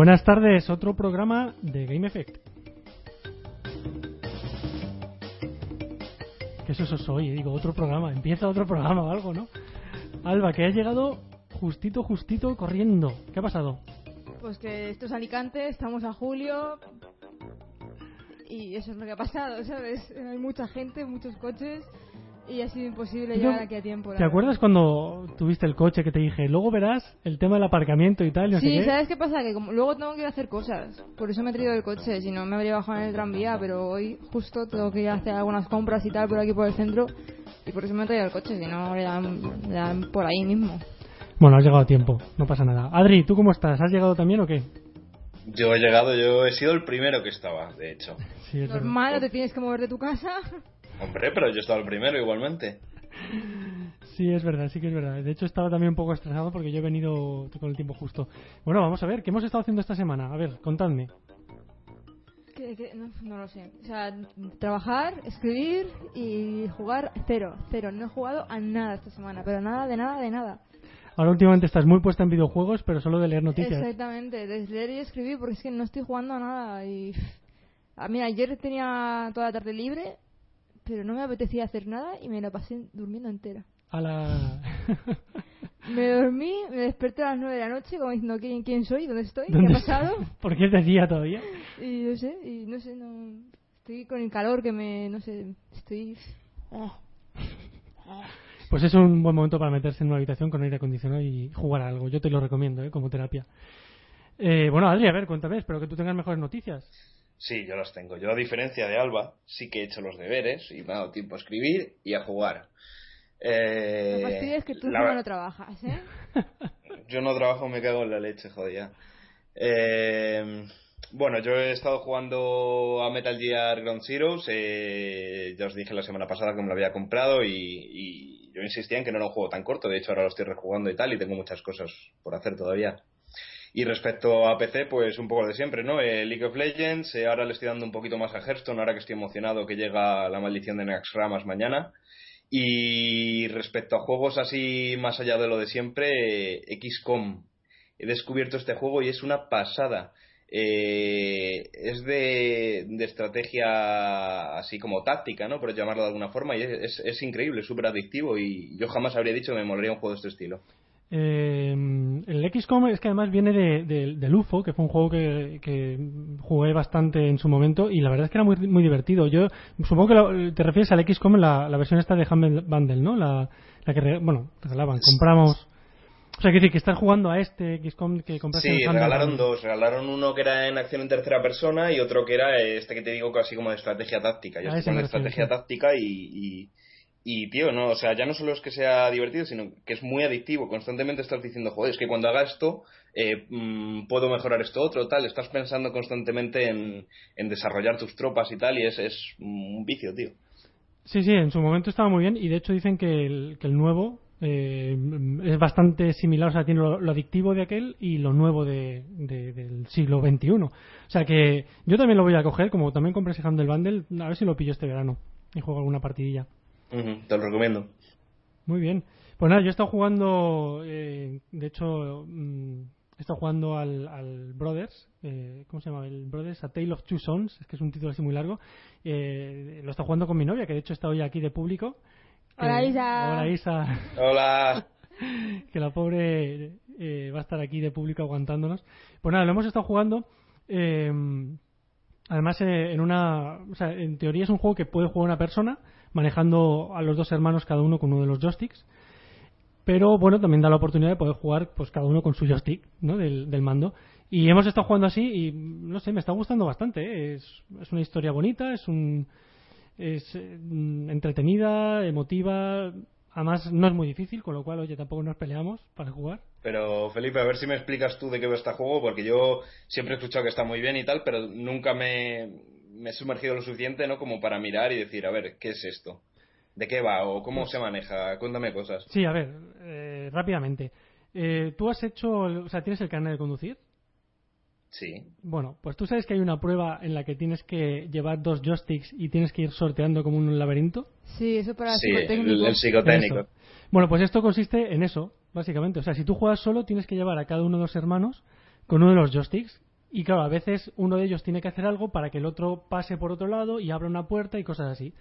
Buenas tardes, otro programa de Game Effect. Que eso soy, digo, otro programa, empieza otro programa o algo, ¿no? Alba, que has llegado justito, justito corriendo. ¿Qué ha pasado? Pues que esto es Alicante, estamos a julio y eso es lo que ha pasado, ¿sabes? Hay mucha gente, muchos coches y ha sido imposible Yo- llegar aquí a tiempo. ¿Te acuerdas cuando tuviste el coche que te dije, luego verás el tema del aparcamiento y tal? y no sé Sí, qué"? ¿sabes qué pasa? Que como luego tengo que ir a hacer cosas. Por eso me he traído el coche. Si no, me habría bajado en el tranvía. Pero hoy justo tengo que ir a hacer algunas compras y tal por aquí por el centro. Y por eso me he traído el coche. Si no, le dan, le dan por ahí mismo. Bueno, has llegado a tiempo, no pasa nada. Adri, ¿tú cómo estás? ¿Has llegado también o qué? Yo he llegado, yo he sido el primero que estaba, de hecho. Sí. Normal, no te tienes que mover de tu casa. Hombre, pero yo estaba el primero igualmente. Sí, es verdad, sí que es verdad. De hecho, estaba también un poco estresado porque yo he venido con el tiempo justo. Bueno, vamos a ver, ¿qué hemos estado haciendo esta semana? A ver, contadme. Que- que- no, no lo sé. O sea, trabajar, escribir y jugar cero. Cero. No he jugado a nada esta semana. Pero nada, de nada, de nada. Ahora últimamente estás muy puesta en videojuegos, pero solo de leer noticias. Exactamente. De leer y escribir porque es que no estoy jugando a nada. Y... Ah, mira, ayer tenía toda la tarde libre, pero no me apetecía hacer nada y me la pasé durmiendo entera. A la... Me dormí, me desperté a las nueve de la noche como diciendo quién, quién soy, dónde estoy, qué ¿Dónde ha pasado. ¿Por qué es de día todavía? Y no sé, y no sé, no... Estoy con el calor que me... no sé, estoy... ah. Pues es un buen momento para meterse en una habitación con aire acondicionado y jugar a algo. Yo te lo recomiendo, ¿eh? como terapia. Eh, bueno, Adri, a ver, cuéntame, espero que tú tengas mejores noticias. Sí, yo las tengo. Yo, a diferencia de Alba, sí que he hecho los deberes y me ha dado tiempo a escribir y a jugar. Eh, Lo fastidio es que tú la no trabajas, ¿eh? Yo no trabajo, me cago en la leche, joder ya. Eh, bueno, yo he estado jugando a Metal Gear Ground Zeroes. eh, ya os dije la semana pasada que me lo había comprado y, y yo insistía en que no era un juego tan corto. De hecho, ahora lo estoy rejugando y tal y tengo muchas cosas por hacer todavía. Y respecto a PC, pues un poco de siempre, ¿no? Eh, League of Legends, eh, ahora le estoy dando un poquito más a Hearthstone, ahora que estoy emocionado que llega la maldición de Naxxramas mañana. Y respecto a juegos así más allá de lo de siempre, eh, XCOM. He descubierto este juego y es una pasada. Eh, es de, estrategia así como táctica, ¿no? Por llamarlo de alguna forma. Y es, es, es increíble, súper adictivo. Y yo jamás habría dicho que me molaría un juego de este estilo. Eh, el XCOM es que además viene de, de- del UFO, que fue un juego que, que jugué bastante en su momento y la verdad es que era muy, muy divertido. Yo supongo que lo- te refieres al XCOM, la, la versión esta de Humble Bundle, ¿no? La, la que, bueno, regalaban, compramos. O sea, que decir que estás jugando a este XCOM que compraste Sí, en regalaron dos. Regalaron uno que era en acción en tercera persona y otro que era este que te digo casi como de estrategia táctica. Yo A estoy con estrategia táctica y, y, y, tío, no, o sea, ya no solo es que sea divertido, sino que es muy adictivo. Constantemente estás diciendo, joder, es que cuando haga esto eh, mm, puedo mejorar esto otro, tal. Estás pensando constantemente en, en desarrollar tus tropas y tal y es, es un vicio, tío. Sí, sí, en su momento estaba muy bien y de hecho dicen que el, que el nuevo eh, es bastante similar, o sea, tiene lo, adictivo de aquel y lo nuevo de, de- del siglo XXI. O sea que yo también lo voy a coger, como también compré ese Humble Bundle, a ver si lo pillo este verano y juego alguna partidilla. Ujú, te lo recomiendo. Muy bien. Pues nada, yo he estado jugando, eh, de hecho, mm, he estado jugando al, al Brothers, eh, ¿cómo se llama? El Brothers, A Tale of Two Sons, es que es un título así muy largo. Eh, lo he estado jugando con mi novia, que de hecho está hoy aquí de público. Hola, Eh, Isa. Hola Isa, Hola. que la pobre eh, va a estar aquí de público aguantándonos. Pues nada, lo hemos estado jugando. eh, Además, eh, en una, o sea, en teoría es un juego que puede jugar una persona manejando a los dos hermanos cada uno con uno de los joysticks. Pero bueno, también da la oportunidad de poder jugar pues cada uno con su joystick ¿no? del, mando. Y hemos estado jugando así y no sé, me está gustando bastante. ¿eh? Es, es una historia bonita, es un es eh, entretenida, emotiva. Además, no es muy difícil, con lo cual, oye, tampoco nos peleamos para jugar. Pero Felipe, a ver si me explicas tú de qué va este juego, porque yo siempre he escuchado que está muy bien y tal, pero nunca me, me he sumergido lo suficiente, ¿no? Como para mirar y decir, a ver, ¿qué es esto? ¿De qué va o cómo se maneja? Cuéntame cosas. Sí, a ver, eh, rápidamente. Eh, ¿Tú has hecho, o sea, tienes el carnet de conducir? Sí. Bueno, pues tú sabes que hay una prueba en la que tienes que llevar dos joysticks y tienes que ir sorteando como un laberinto. Sí, eso para Sí, el, psicotécnico. el psicotécnico. Bueno, pues esto consiste en eso, básicamente. O sea, si tú juegas solo, tienes que llevar a cada uno de los hermanos con uno de los joysticks. Y claro, a veces uno de ellos tiene que hacer algo para que el otro pase por otro lado y abra una puerta y cosas así.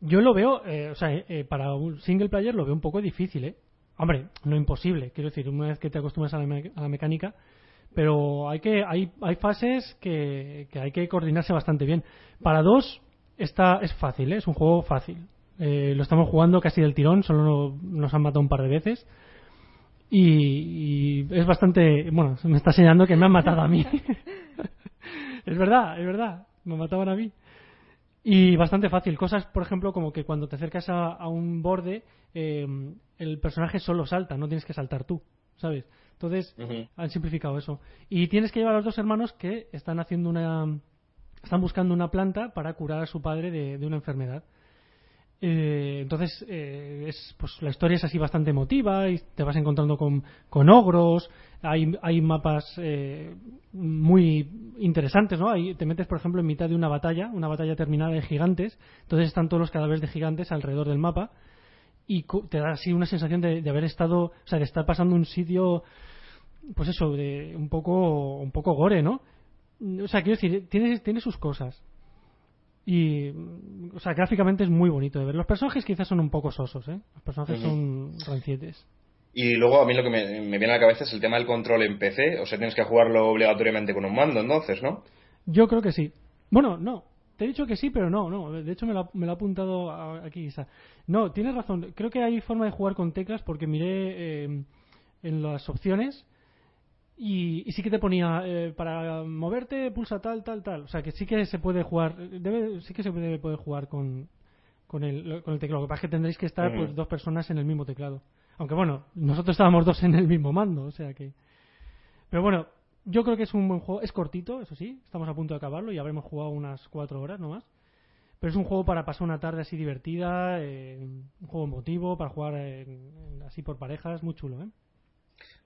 Yo lo veo, eh, o sea, eh, para un single player lo veo un poco difícil, ¿eh? Hombre, no imposible. Quiero decir, una vez que te acostumbras a la, me- a la mecánica, pero hay que hay, hay fases que, que hay que coordinarse bastante bien. Para dos está es fácil, ¿eh? es un juego fácil. Eh, lo estamos jugando casi del tirón, solo nos han matado un par de veces. Y, y es bastante. Bueno, me está señalando que me han matado a mí. es verdad, es verdad. Me mataban a mí. Y bastante fácil. Cosas, por ejemplo, como que cuando te acercas a, a un borde, eh, el personaje solo salta, no tienes que saltar tú, ¿sabes? Entonces, han simplificado eso. Y tienes que llevar a los dos hermanos que están haciendo una. están buscando una planta para curar a su padre de, de una enfermedad. Eh, entonces, eh, es, pues la historia es así bastante emotiva y te vas encontrando con, con ogros. Hay, hay mapas eh, muy interesantes, ¿no? Ahí te metes, por ejemplo, en mitad de una batalla, una batalla terminada de gigantes. Entonces están todos los cadáveres de gigantes alrededor del mapa y te da así una sensación de, de haber estado, o sea, de estar pasando un sitio, pues eso, de un poco, un poco gore, ¿no? O sea, quiero decir, tiene, tiene sus cosas. Y, o sea, gráficamente es muy bonito de ver. Los personajes quizás son un poco sosos, ¿eh? Los personajes son rancietes. Y luego a mí lo que me, me viene a la cabeza es el tema del control en PC. O sea, tienes que jugarlo obligatoriamente con un mando, entonces, ¿no? Yo creo que sí. Bueno, no. Te he dicho que sí, pero no, no. De hecho, me lo, ha- me lo ha apuntado a- aquí Isa. No, tienes razón. Creo que hay forma de jugar con teclas porque miré eh, en las opciones y, y sí que te ponía eh, para moverte pulsa tal, tal, tal. O sea, que sí que se puede jugar. Debe, sí que se debe poder jugar con, con, el, con el teclado. Lo que pasa es que tendréis que estar pues dos personas en el mismo teclado. Aunque bueno, nosotros estábamos dos en el mismo mando, o sea que. Pero bueno, yo creo que es un buen juego. Es cortito, eso sí. Estamos a punto de acabarlo y habremos jugado unas cuatro horas nomás. Pero es un juego para pasar una tarde así divertida, eh, un juego emotivo, para jugar en- en- así por parejas, muy chulo, ¿eh?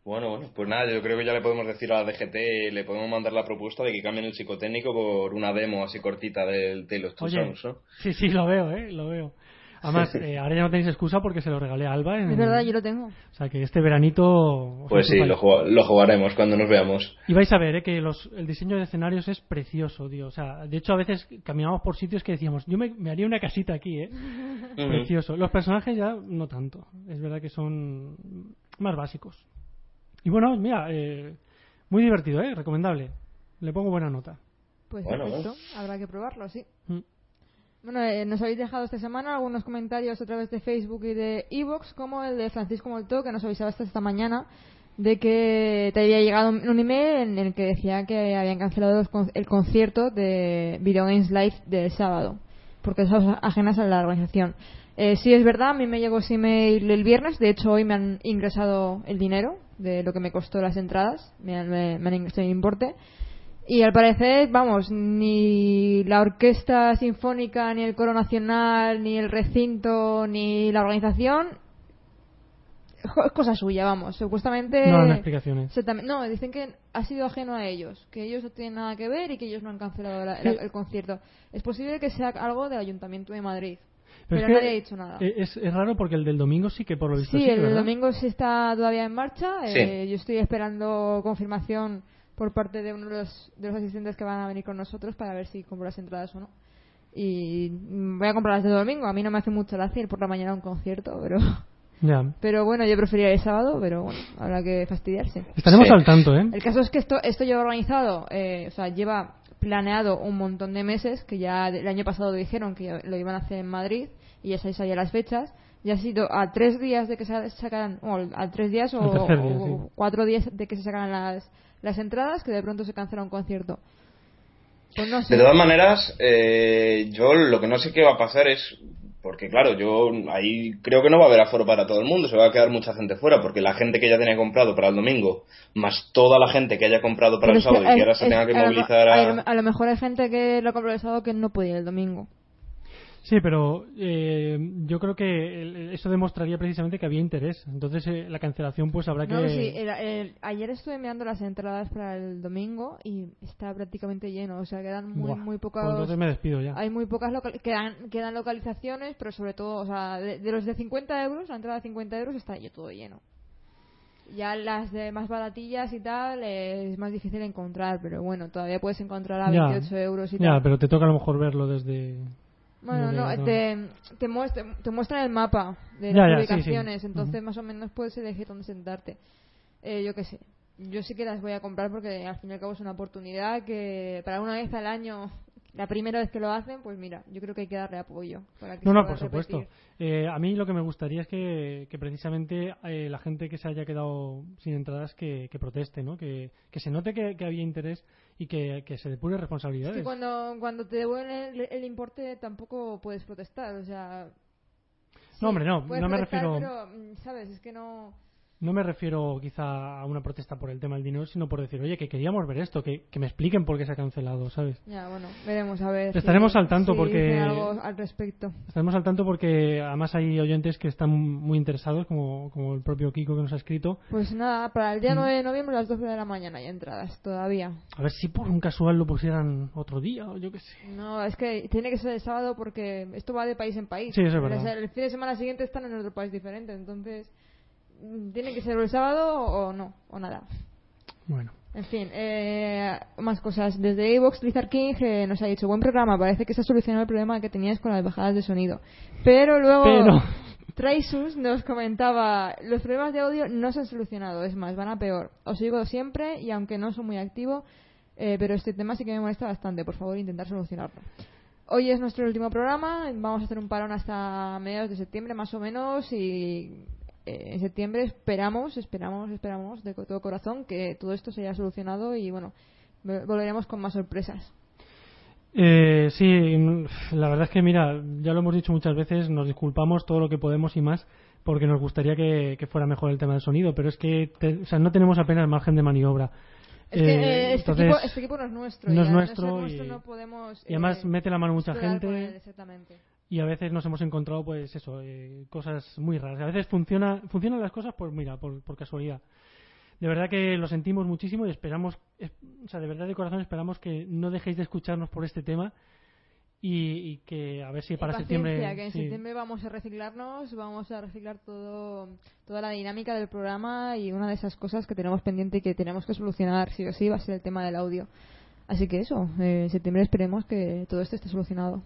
Bueno, bueno, pues nada, yo creo que ya le podemos decir a la DGT, le podemos mandar la propuesta de que cambien el psicotécnico por una demo así cortita del of Two Oye, Sons, ¿no? sí, sí, lo veo, ¿eh? Lo veo. Además, eh, ahora ya no tenéis excusa porque se lo regalé a Alba. En, Es verdad, yo lo tengo. O sea que este veranito... Pues sí, lo, ju- lo jugaremos cuando nos veamos. Y vais a ver ¿eh? que los, el diseño de escenarios es precioso, tío. O sea, de hecho, a veces caminamos por sitios que decíamos, yo me, me haría una casita aquí, ¿eh? Precioso. Los personajes ya no tanto. Es verdad que son más básicos. Y bueno, mira, eh, muy divertido, ¿eh? Recomendable. Le pongo buena nota. Pues Bueno, perfecto. Habrá que probarlo, sí. Mm. Bueno, eh, nos habéis dejado esta semana algunos comentarios a través de Facebook y de Evox, como el de Francisco Molto, que nos avisaba hasta esta mañana de que te había llegado un un email en el que decía que habían cancelado los con- el concierto de Video Games Live del sábado, porque son ajenas a la organización. Eh, sí, es verdad, a mí me llegó ese email el viernes, de hecho hoy me han ingresado el dinero de lo que me costó las entradas, me han, me- me han ingresado el importe. Y al parecer, vamos, ni la Orquesta Sinfónica, ni el Coro Nacional, ni el recinto, ni la organización. Es cosa suya, vamos. Supuestamente. No dan explicaciones. No, dicen que ha sido ajeno a ellos, que ellos no tienen nada que ver y que ellos no han cancelado la- Sí. el concierto. Es posible que sea algo del Ayuntamiento de Madrid, Pero pero, es que nadie ha dicho nada. eh, Es, es raro porque el del domingo sí que por lo visto Sí, sí, el ¿verdad? domingo sí está todavía en marcha. Sí. Eh, yo estoy esperando confirmación por parte de uno de los, de los asistentes que van a venir con nosotros para ver si compro las entradas o no. Y voy a comprarlas de domingo. A mí no me hace mucho gracia ir por la mañana a un concierto, pero Ya. pero bueno, yo preferiría el sábado, pero bueno, habrá que fastidiarse. Estaremos Sí. al tanto, ¿eh? El caso es que esto, esto lleva organizado, eh, o sea, lleva planeado un montón de meses, que ya el año pasado dijeron que lo iban a hacer en Madrid y ya se sabían las fechas. Ya ha sido a tres días de que se sacaran, o a tres días o, día, sí. cuatro días de que se sacaran las, las entradas, que de pronto se cancela un concierto. Pues no sé. De todas maneras, eh, yo lo que no sé qué va a pasar es. Porque, claro, yo ahí creo que no va a haber aforo para todo el mundo, se va a quedar mucha gente fuera, porque la gente que ya tenía comprado para el domingo, más toda la gente que haya comprado para Pero el es sábado y que ahora se tenga que a movilizar a, a. lo- a lo mejor hay gente que lo compró el sábado que no podía ir el domingo. Sí, pero eh, yo creo que eso demostraría precisamente que había interés. Entonces eh, la cancelación pues habrá que... No, sí, ayer estuve mirando las entradas para el domingo y está prácticamente lleno, o sea, quedan muy, Buah, muy pues pocas... entonces me despido ya. Hay muy pocas local- quedan, quedan localizaciones, pero sobre todo, o sea, de, de los de 50 euros, la entrada de 50 euros está ya todo lleno. Ya las de más baratillas y tal es más difícil encontrar, pero bueno, todavía puedes encontrar a Ya. 28 euros y Ya, tal. pero te toca a lo mejor verlo desde... Bueno, no, otro- te, te, muestra, te muestran el mapa de Ya, las ya, sí, sí. ubicaciones, entonces más o menos puedes elegir dónde sentarte. Eh, yo qué sé. Yo sí que las voy a comprar porque al fin y al cabo es una oportunidad que para una vez al año, la primera vez que lo hacen, pues mira, yo creo que hay que darle apoyo. Para que No, no, por supuesto. Eh, a mí lo que me gustaría es que, que precisamente eh, la gente que se haya quedado sin entradas que, que proteste, ¿no? Que, que se note que, que había interés y que, que se depure Es responsabilidades. que cuando, cuando te devuelven el, el importe tampoco puedes protestar, o sea... No, hombre, no, no me refiero- Pero, mm, ¿sabes? Es que no... No me refiero quizá a una protesta por el tema del dinero, sino por decir, oye, que queríamos ver esto, que, que me expliquen por qué se ha cancelado, ¿sabes? Ya, bueno, veremos a ver. Estaremos si- al tanto si porque- algo al respecto. Estaremos al tanto porque además hay oyentes que están muy interesados, como, como el propio Kiko que nos ha escrito. Pues nada, para el día Mm. 9 de noviembre a las 12 de la mañana hay entradas todavía. A ver si por un casual lo pusieran otro día o yo qué sé. No, es que tiene que ser el sábado porque esto va de país en país. Sí, eso es verdad. El fin de semana siguiente están en otro país diferente, entonces mm, tiene que ser el sábado o no, o nada. Bueno. En fin, eh, más cosas. Desde Evox, Lizard King eh, nos ha dicho, buen programa, parece que se ha solucionado el problema que tenías con las bajadas de sonido. Pero luego Pero- Traisus nos comentaba, los problemas de audio no se han solucionado, es más, van a peor. Os sigo siempre y aunque no soy muy activo, eh, pero este tema sí que me molesta bastante, por favor intentar solucionarlo. Hoy es nuestro último programa, vamos a hacer un parón hasta mediados de septiembre más o menos y en septiembre esperamos, esperamos, esperamos de todo corazón que todo esto se haya solucionado y bueno, vol- volveremos con más sorpresas. Eh, sí, mm, la verdad es que mira, ya lo hemos dicho muchas veces, nos disculpamos todo lo que podemos y más porque nos gustaría que, que fuera mejor el tema del sonido, pero es que te- o sea, no tenemos apenas margen de maniobra. Es que Eh, eh, este, entonces, equipo, este equipo no es nuestro. no y es al nuestro ser nuestro y- no podemos, y además eh, mete la mano mucha gente. él, exactamente. Y a veces nos hemos encontrado pues eso eh, cosas muy raras a veces funciona funcionan las cosas pues mira por, por casualidad de verdad que lo sentimos muchísimo y esperamos es- o sea de verdad de corazón esperamos que no dejéis de escucharnos por este tema y, y que a ver si para septiembre que en sí. septiembre vamos a reciclarnos, vamos a reciclar todo, toda la dinámica del programa y una de esas cosas que tenemos pendiente y que tenemos que solucionar sí o sí va a ser el tema del audio. Así que eso, eh, en septiembre esperemos que todo esto esté solucionado.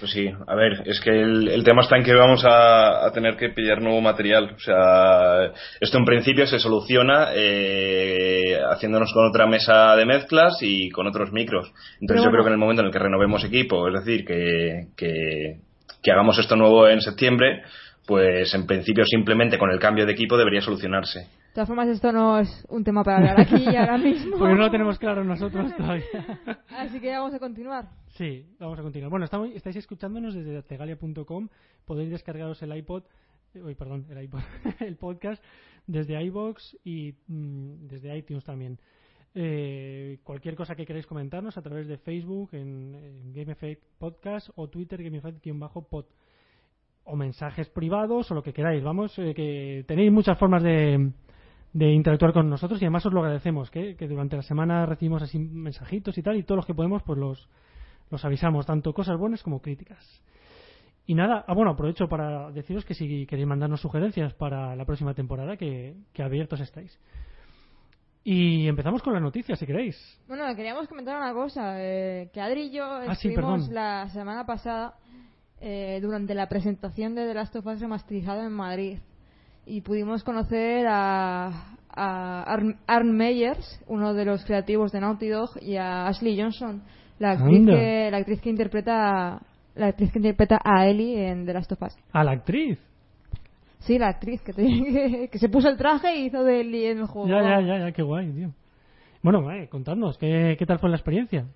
Pues sí, a ver, es que el, el tema está en que vamos a, a tener que pillar nuevo material. O sea, esto en principio se soluciona eh, haciéndonos con otra mesa de mezclas y con otros micros. Entonces yo creo que en el momento en el que renovemos equipo, es decir, que, que, que hagamos esto nuevo en septiembre, pues en principio simplemente con el cambio de equipo debería solucionarse. De todas formas, esto no es un tema para hablar aquí y ahora mismo. porque no lo tenemos claro nosotros todavía Así que vamos a continuar. Sí, vamos a continuar. Bueno, estamos, estáis escuchándonos desde tegalia.com. Podéis descargaros el iPod, eh, uy, perdón, el iPod, el podcast desde iBox y mm, desde iTunes también. Eh, cualquier cosa que queráis comentarnos a través de Facebook en, en Game Effect Podcast o Twitter Game Effect-pod o mensajes privados o lo que queráis. Vamos, eh, que tenéis muchas formas de, de interactuar con nosotros y además os lo agradecemos, que, que durante la semana recibimos así mensajitos y tal y todos los que podemos pues los, los avisamos, tanto cosas buenas como críticas. Y nada, ah, bueno, aprovecho para deciros que si queréis mandarnos sugerencias para la próxima temporada, que, que abiertos estáis. Y empezamos con las noticias, si queréis. Bueno, queríamos comentar una cosa, eh, que Adri y yo Ah, estuvimos la semana pasada eh, durante la presentación de The Last of Us remasterizado en Madrid y pudimos conocer a, a Arn, Meyers, uno de los creativos de Naughty Dog, y a Ashley Johnson, la actriz, que, la actriz que interpreta la actriz que interpreta a Ellie en The Last of Us. ¿A la actriz? Sí, la actriz que, que, se puso el traje y hizo de Ellie en el juego. Ya, ya, ya, ya qué guay, tío. Bueno, eh, contadnos, ¿qué, ¿qué tal fue la experiencia?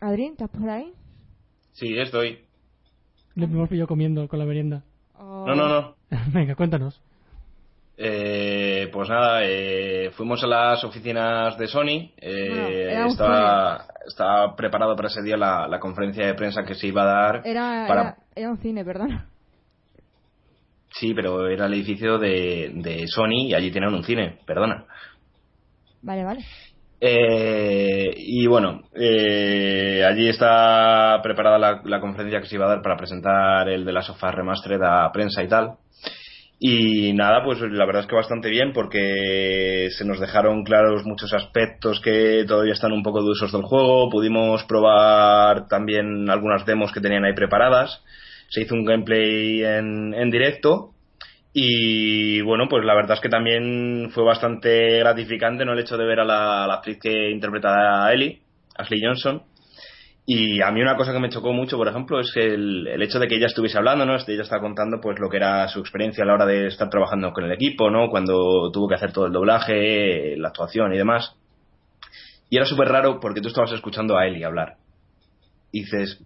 Adrien, ¿estás por ahí? Sí, estoy. Le hemos pillado comiendo con la merienda. Oh. No, no, no. Venga, cuéntanos. Eh, pues nada, eh, fuimos a las oficinas de Sony. Eh, estaba, estaba, preparado para ese día la, conferencia de prensa que se iba a dar. Era, era, un cine, perdón. Sí, pero era el edificio de, de Sony y allí tenían un cine, perdona. Vale, vale. Eh, y bueno, eh, allí está preparada la, conferencia que se iba a dar para presentar el de la Sofá Remastered a prensa y tal. Y nada, pues la verdad es que bastante bien porque se nos dejaron claros muchos aspectos que todavía están un poco dudosos del juego. Pudimos probar también algunas demos que tenían ahí preparadas. Se hizo un gameplay en, en directo y bueno, pues la verdad es que también fue bastante gratificante ¿no? el hecho de ver a la, actriz que interpreta a Ellie, Ashley Johnson. Y a mí una cosa que me chocó mucho, por ejemplo, es el, el hecho de que ella estuviese hablando, ¿no? Ella está contando pues lo que era su experiencia a la hora de estar trabajando con el equipo, ¿no? Cuando tuvo que hacer todo el doblaje, la actuación y demás. Y era súper raro porque tú estabas escuchando a Ellie hablar. Y dices,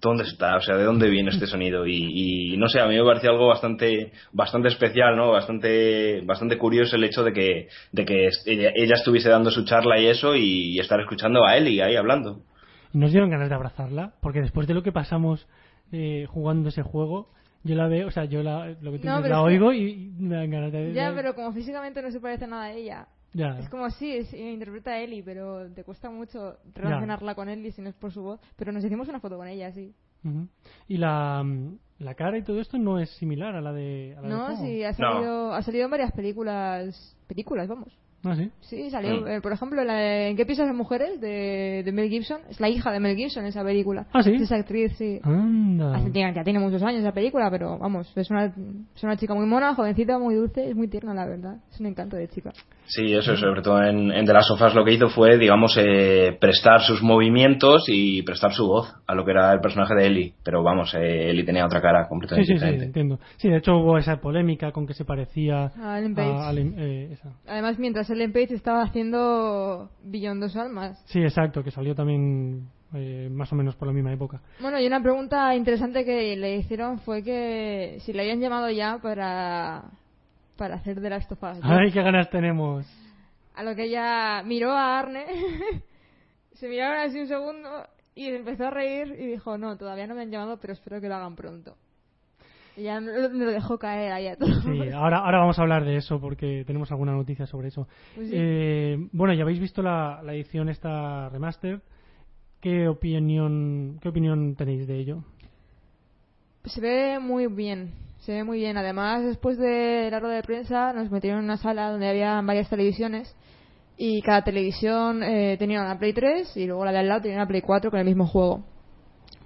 dónde está, o sea, de dónde viene este sonido y, no sé, a mí me pareció algo bastante bastante especial, ¿no? Bastante bastante curioso el hecho de que de que ella, estuviese dando su charla y eso y, estar escuchando a él y ahí hablando. ¿Nos dieron ganas de abrazarla? Porque después de lo que pasamos eh, jugando ese juego, yo la veo, o sea, yo la, lo que la oigo y, me dan ganas de... Ya, pero como físicamente no se parece nada a ella. Es como sí, interpreta a Ellie, pero te cuesta mucho relacionarla con Ellie si no es por su voz. Pero nos hicimos una foto con ella, sí. Y la, la cara y todo esto no es similar a la de. no, sí, ha salido, ha salido en varias películas. Películas, vamos. ¿Ah, sí? Sí, salió. Mm. Eh, por ejemplo, ¿en qué piensas de mujeres? De, de, Mel Gibson. Es la hija de Mel Gibson esa película. ¿Ah, sí? esa actriz, sí. Anda. ya, tiene muchos años esa película, pero vamos, es una, es una chica muy mona, jovencita, muy dulce, es muy tierna, la verdad. Es un encanto de chica. Sí, eso, sobre todo en, en The Last of Us lo que hizo fue, digamos, eh, prestar sus movimientos y prestar su voz a lo que era el personaje de Ellie. Pero vamos, eh, Ellie tenía otra cara completamente sí, sí, Sí, entiendo. Sí, de hecho hubo esa polémica con que se parecía a Ellen Page. Eh, Además, mientras Ellen Page estaba haciendo Billón dos almas. Sí, exacto, que salió también eh, más o menos por la misma época. Bueno, y una pregunta interesante que le hicieron fue que si le habían llamado ya para para hacer de las tofadas. ¡Ay, qué ganas tenemos! A lo que ella miró a Arne, se miraron así un segundo y empezó a reír y dijo, no, todavía no me han llamado, pero espero que lo hagan pronto. Ya me lo dejó caer ahí a todo. Sí, ahora, ahora vamos a hablar de eso porque tenemos alguna noticia sobre eso. Pues eh, bueno, ya habéis visto la, la edición esta remaster. ¿Qué opinión, ¿Qué opinión tenéis de ello? Se ve muy bien se ve muy bien. Además, después de la rueda de prensa, nos metieron en una sala donde había varias televisiones y cada televisión eh, tenía una Play 3 y luego la de al lado tenía una Play 4 con el mismo juego.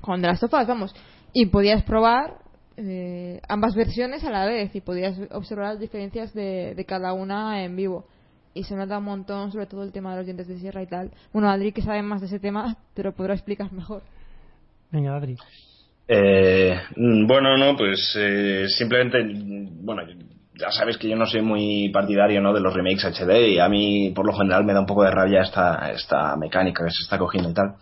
Con de las sofás, vamos. Y podías probar eh, ambas versiones a la vez y podías observar las diferencias de, de, cada una en vivo. Y se nota un montón, sobre todo el tema de los dientes de sierra y tal. Bueno, Adri, que sabe más de ese tema, te lo podrá explicar mejor. Venga, Adri. Eh, bueno, no, pues eh, simplemente, bueno, ya sabes que yo no soy muy partidario ¿no? de los remakes HD y a mí por lo general me da un poco de rabia esta, esta mecánica que se está cogiendo y tal.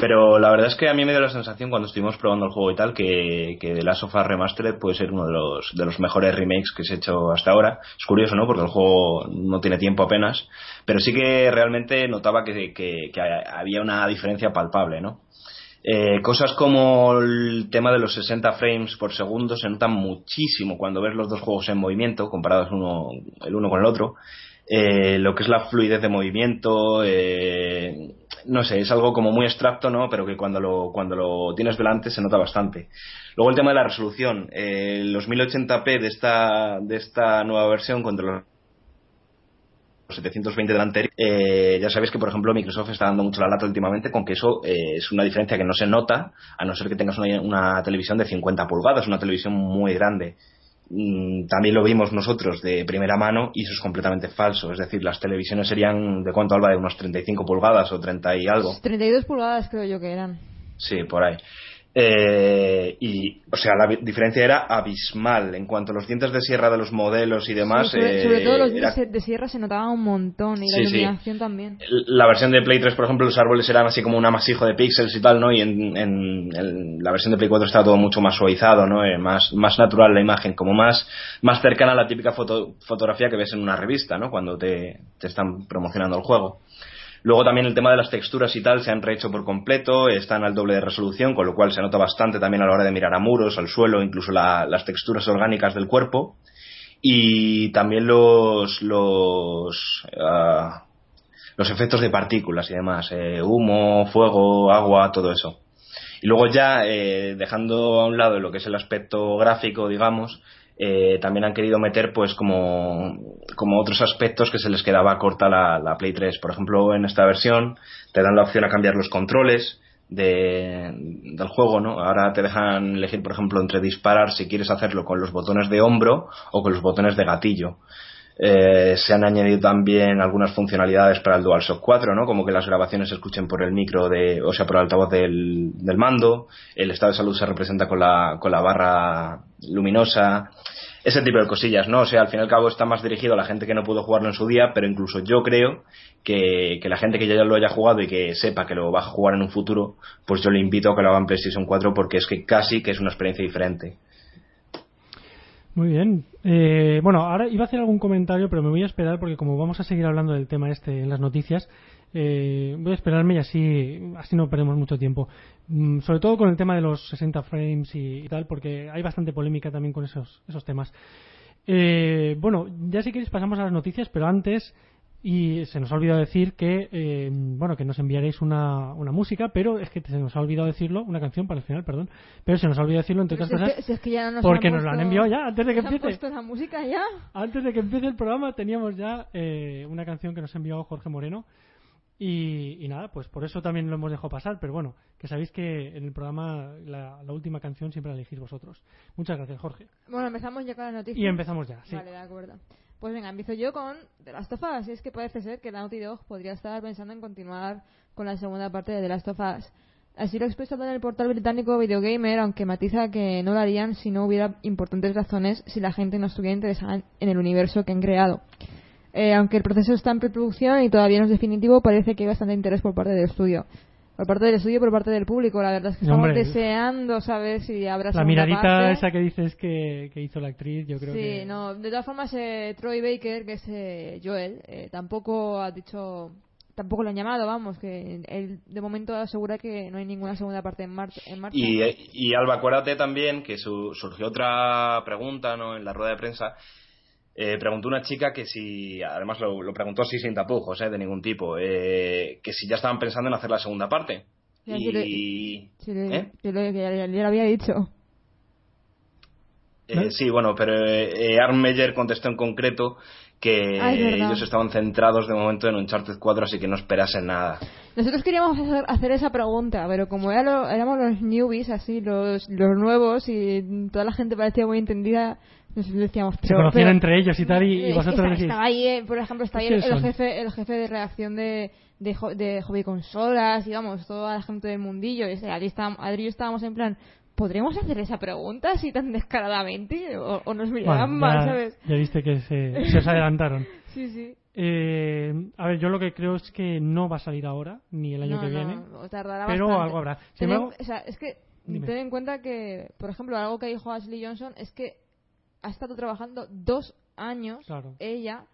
Pero la verdad es que a mí me dio la sensación cuando estuvimos probando el juego y tal que, que The Last of Us Remastered puede ser uno de los, de los mejores remakes que se ha hecho hasta ahora. Es curioso, ¿no? Porque el juego no tiene tiempo apenas. Pero sí que realmente notaba que, que, que había una diferencia palpable, ¿no? Eh, cosas como el tema de los 60 frames por segundo se notan muchísimo cuando ves los dos juegos en movimiento, comparados uno, el uno con el otro. Eh, lo que es la fluidez de movimiento, eh, no sé, es algo como muy abstracto, ¿no? Pero que cuando lo, cuando lo tienes delante se nota bastante. Luego el tema de la resolución, los 1080p de esta, de esta nueva versión contra los 720 delante eh, ya sabéis que, por ejemplo, Microsoft está dando mucho la lata últimamente con que eso eh, es una diferencia que no se nota, a no ser que tengas una, televisión de 50 pulgadas, una televisión muy grande. Mm, también lo vimos nosotros de primera mano y eso es completamente falso. Es decir, las televisiones serían, ¿de cuánto, Alba? De unos 35 pulgadas o 30 y algo. 32 pulgadas creo yo que eran. Sí, por ahí. Eh, y, o sea, la diferencia era abismal en cuanto a los dientes de sierra de los modelos y demás. sobre, sobre, todo los dientes de sierra se notaba un montón y la iluminación también. La versión de Play 3, por ejemplo, los árboles eran así como un amasijo de píxeles y tal, ¿no? Y en, en, la versión de Play 4 estaba todo mucho más suavizado, ¿no? Eh, más, más natural la imagen, como más, más cercana a la típica foto, fotografía que ves en una revista, ¿no? Cuando te, te están promocionando el juego. Luego también el tema de las texturas y tal se han rehecho por completo, están al doble de resolución, con lo cual se nota bastante también a la hora de mirar a muros, al suelo, incluso las texturas orgánicas del cuerpo. Y también los, los, ah, los efectos de partículas y demás, eh, humo, fuego, agua, todo eso. Y luego ya, eh, dejando a un lado lo que es el aspecto gráfico, digamos, eh, también han querido meter pues como, como otros aspectos que se les quedaba corta la, la, Play 3. Por ejemplo, en esta versión te dan la opción a cambiar los controles de, del juego, ¿no? Ahora te dejan elegir, por ejemplo, entre disparar si quieres hacerlo con los botones de hombro o con los botones de gatillo. Eh, se han añadido también algunas funcionalidades para el DualShock 4, ¿no? Como que las grabaciones se escuchen por el micro de, o sea, por el altavoz del, del mando. El estado de salud se representa con la, con la barra luminosa. Ese tipo de cosillas, ¿no? O sea, al fin y al cabo está más dirigido a la gente que no pudo jugarlo en su día, pero incluso yo creo que, que la gente que ya lo haya jugado y que sepa que lo va a jugar en un futuro, pues yo le invito a que lo haga en PlayStation 4 porque es que casi que es una experiencia diferente. Muy bien. Eh, bueno, ahora iba a hacer algún comentario, pero me voy a esperar porque como vamos a seguir hablando del tema este en las noticias, eh, voy a esperarme y así, así no perdemos mucho tiempo. Mm, sobre todo con el tema de los 60 frames y, tal, porque hay bastante polémica también con esos, esos temas. Eh, bueno, ya si queréis pasamos a las noticias, pero antes y se nos ha olvidado decir que eh, bueno que nos enviaréis una, una música pero es que se nos ha olvidado decirlo una canción para el final perdón pero se nos ha olvidado decirlo entre otras cosas porque nos lo han enviado ya antes de que empiece la música ya antes de que empiece el programa teníamos ya eh, una canción que nos ha enviado Jorge Moreno y, nada pues por eso también lo hemos dejado pasar pero bueno que sabéis que en el programa la, la última canción siempre la elegís vosotros muchas gracias Jorge bueno empezamos ya con las noticias y empezamos ya sí vale de acuerdo pues venga, empiezo yo con The Last of Us. Y es que parece ser que Naughty Dog podría estar pensando en continuar con la segunda parte de The Last of Us. Así lo ha expresado en el portal británico Videogamer, aunque matiza que no lo harían si no hubiera importantes razones si la gente no estuviera interesada en el universo que han creado. Eh, aunque el proceso está en preproducción y todavía no es definitivo, parece que hay bastante interés por parte del estudio por parte del estudio por parte del público. La verdad es que estamos deseando saber si habrá La miradita esa que dices que, hizo la actriz, yo creo que... Sí, no, de todas formas, eh, Troy Baker, que es eh, Joel, eh, tampoco ha dicho... Tampoco lo han llamado, vamos, que él de momento asegura que no hay ninguna segunda parte en, marcha. En marcha. Y, y Alba, acuérdate también que surgió otra pregunta ¿no? en la rueda de prensa eh, preguntó una chica que si, además lo, preguntó así sin tapujos, eh, de ningún tipo, eh, que si ya estaban pensando en hacer la segunda parte. y... Sí, ¿eh? ya, lo había dicho. Eh, sí, bueno, pero eh, Meyer contestó en concreto que ah, ellos estaban centrados de momento en Uncharted 4, así que no esperasen nada. Nosotros queríamos hacer, esa pregunta, pero como éramos los newbies, así, los, los nuevos, y toda la gente parecía muy entendida, decíamos, se conocían entre ellos y tal y, vosotros estaba ahí eh, por ejemplo está ahí el, jefe el jefe de reacción de de, de hobby consolas digamos toda la gente del mundillo y, Adri, estábamos, Adri y yo estábamos en plan ¿podríamos hacer esa pregunta así tan descaradamente? ¿O, nos miraban mal, ¿sabes? Ya viste que se, se os adelantaron. sí, sí. Eh, a ver, yo lo que creo es que no va a salir ahora, ni el año que viene. pero algo habrá. o sea, es que ten en cuenta que, por ejemplo, algo que dijo Ashley Johnson es que ha estado trabajando dos años ella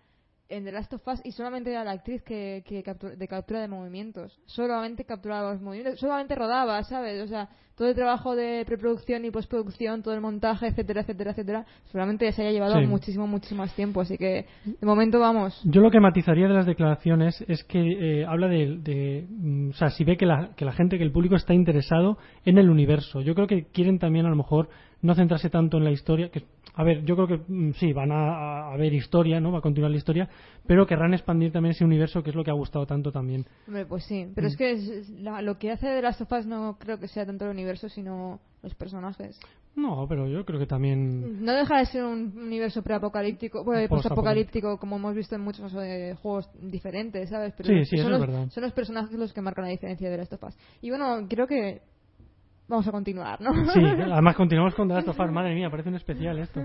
en The Last of Us y solamente era la actriz que, que de captura de movimientos. Solamente capturaba los movimientos, solamente rodaba, ¿sabes? O sea, todo el trabajo de preproducción y postproducción, todo el montaje, etcétera, etcétera, etcétera, solamente se haya llevado muchísimo, muchísimo más tiempo. Así que, de momento, vamos. Yo lo que matizaría de las declaraciones es que eh, habla de, de, mm, O sea, si ve que la, que la gente, que el público está interesado en el universo. Yo creo que quieren también, a lo mejor, no centrarse tanto en la historia, que a ver, yo creo que mm, sí, van a, a, ver historia, ¿no? Va a continuar la historia, pero querrán expandir también ese universo que es lo que ha gustado tanto también. Hombre, pues sí, pero es mm. que lo que hace de las sofás no creo que sea tanto el universo, sino los personajes. No, pero yo creo que también. No deja de ser un universo preapocalíptico, pues, postapocalíptico, como hemos visto en muchos eh, juegos diferentes, ¿sabes? Pero sí, sí, son, los, es verdad. son los personajes los que marcan la diferencia de las of Y bueno, creo que vamos a continuar, ¿no? Sí, además continuamos con The Last of Us. Madre mía, parece un especial esto.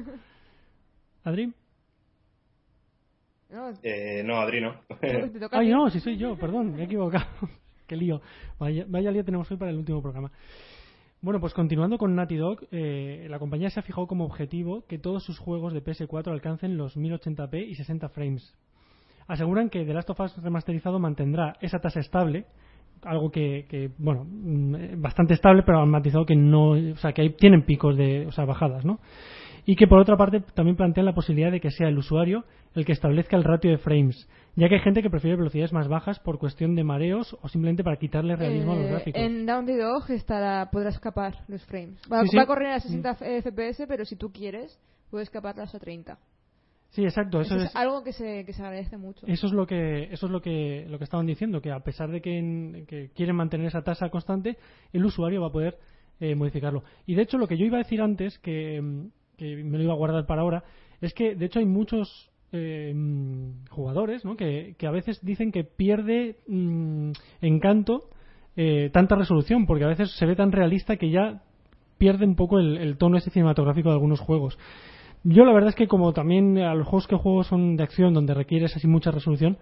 ¿Adri? No, eh, no Adri no. Ay, no, si soy yo, perdón, me he equivocado. Qué lío. Vaya, vaya lío tenemos hoy para el último programa. Bueno, pues continuando con Naughty Dog, eh, la compañía se ha fijado como objetivo que todos sus juegos de PS4 alcancen los 1080p y 60 frames. Aseguran que The Last of Us remasterizado mantendrá esa tasa estable, algo que, bueno, mm, bastante estable, pero han matizado que no, o sea, que tienen picos de, o sea, bajadas, ¿no? Y que por otra parte también plantean la posibilidad de que sea el usuario el que establezca el ratio de frames, ya que hay gente que prefiere velocidades más bajas por cuestión de mareos o simplemente para quitarle realismo a los eh, gráficos. En Download Dog estará, podrá escapar los frames. Va, a correr a 60 FPS, pero si tú quieres, puedes escaparlas a 30. Sí, exacto. Eso, es, algo que se, que se agradece mucho. Eso es lo que eso es lo que lo que estaban diciendo, que a pesar de que, quieren mantener esa tasa constante, el usuario va a poder eh, modificarlo. Y de hecho, lo que yo iba a decir antes, que, que me lo iba a guardar para ahora, es que de hecho hay muchos eh, jugadores ¿no? que, que, a veces dicen que pierde mm, encanto eh, tanta resolución, porque a veces se ve tan realista que ya pierde un poco el, el, tono ese cinematográfico de algunos juegos. Yo la verdad es que como también a los juegos que juego son de acción donde requieres así mucha resolución,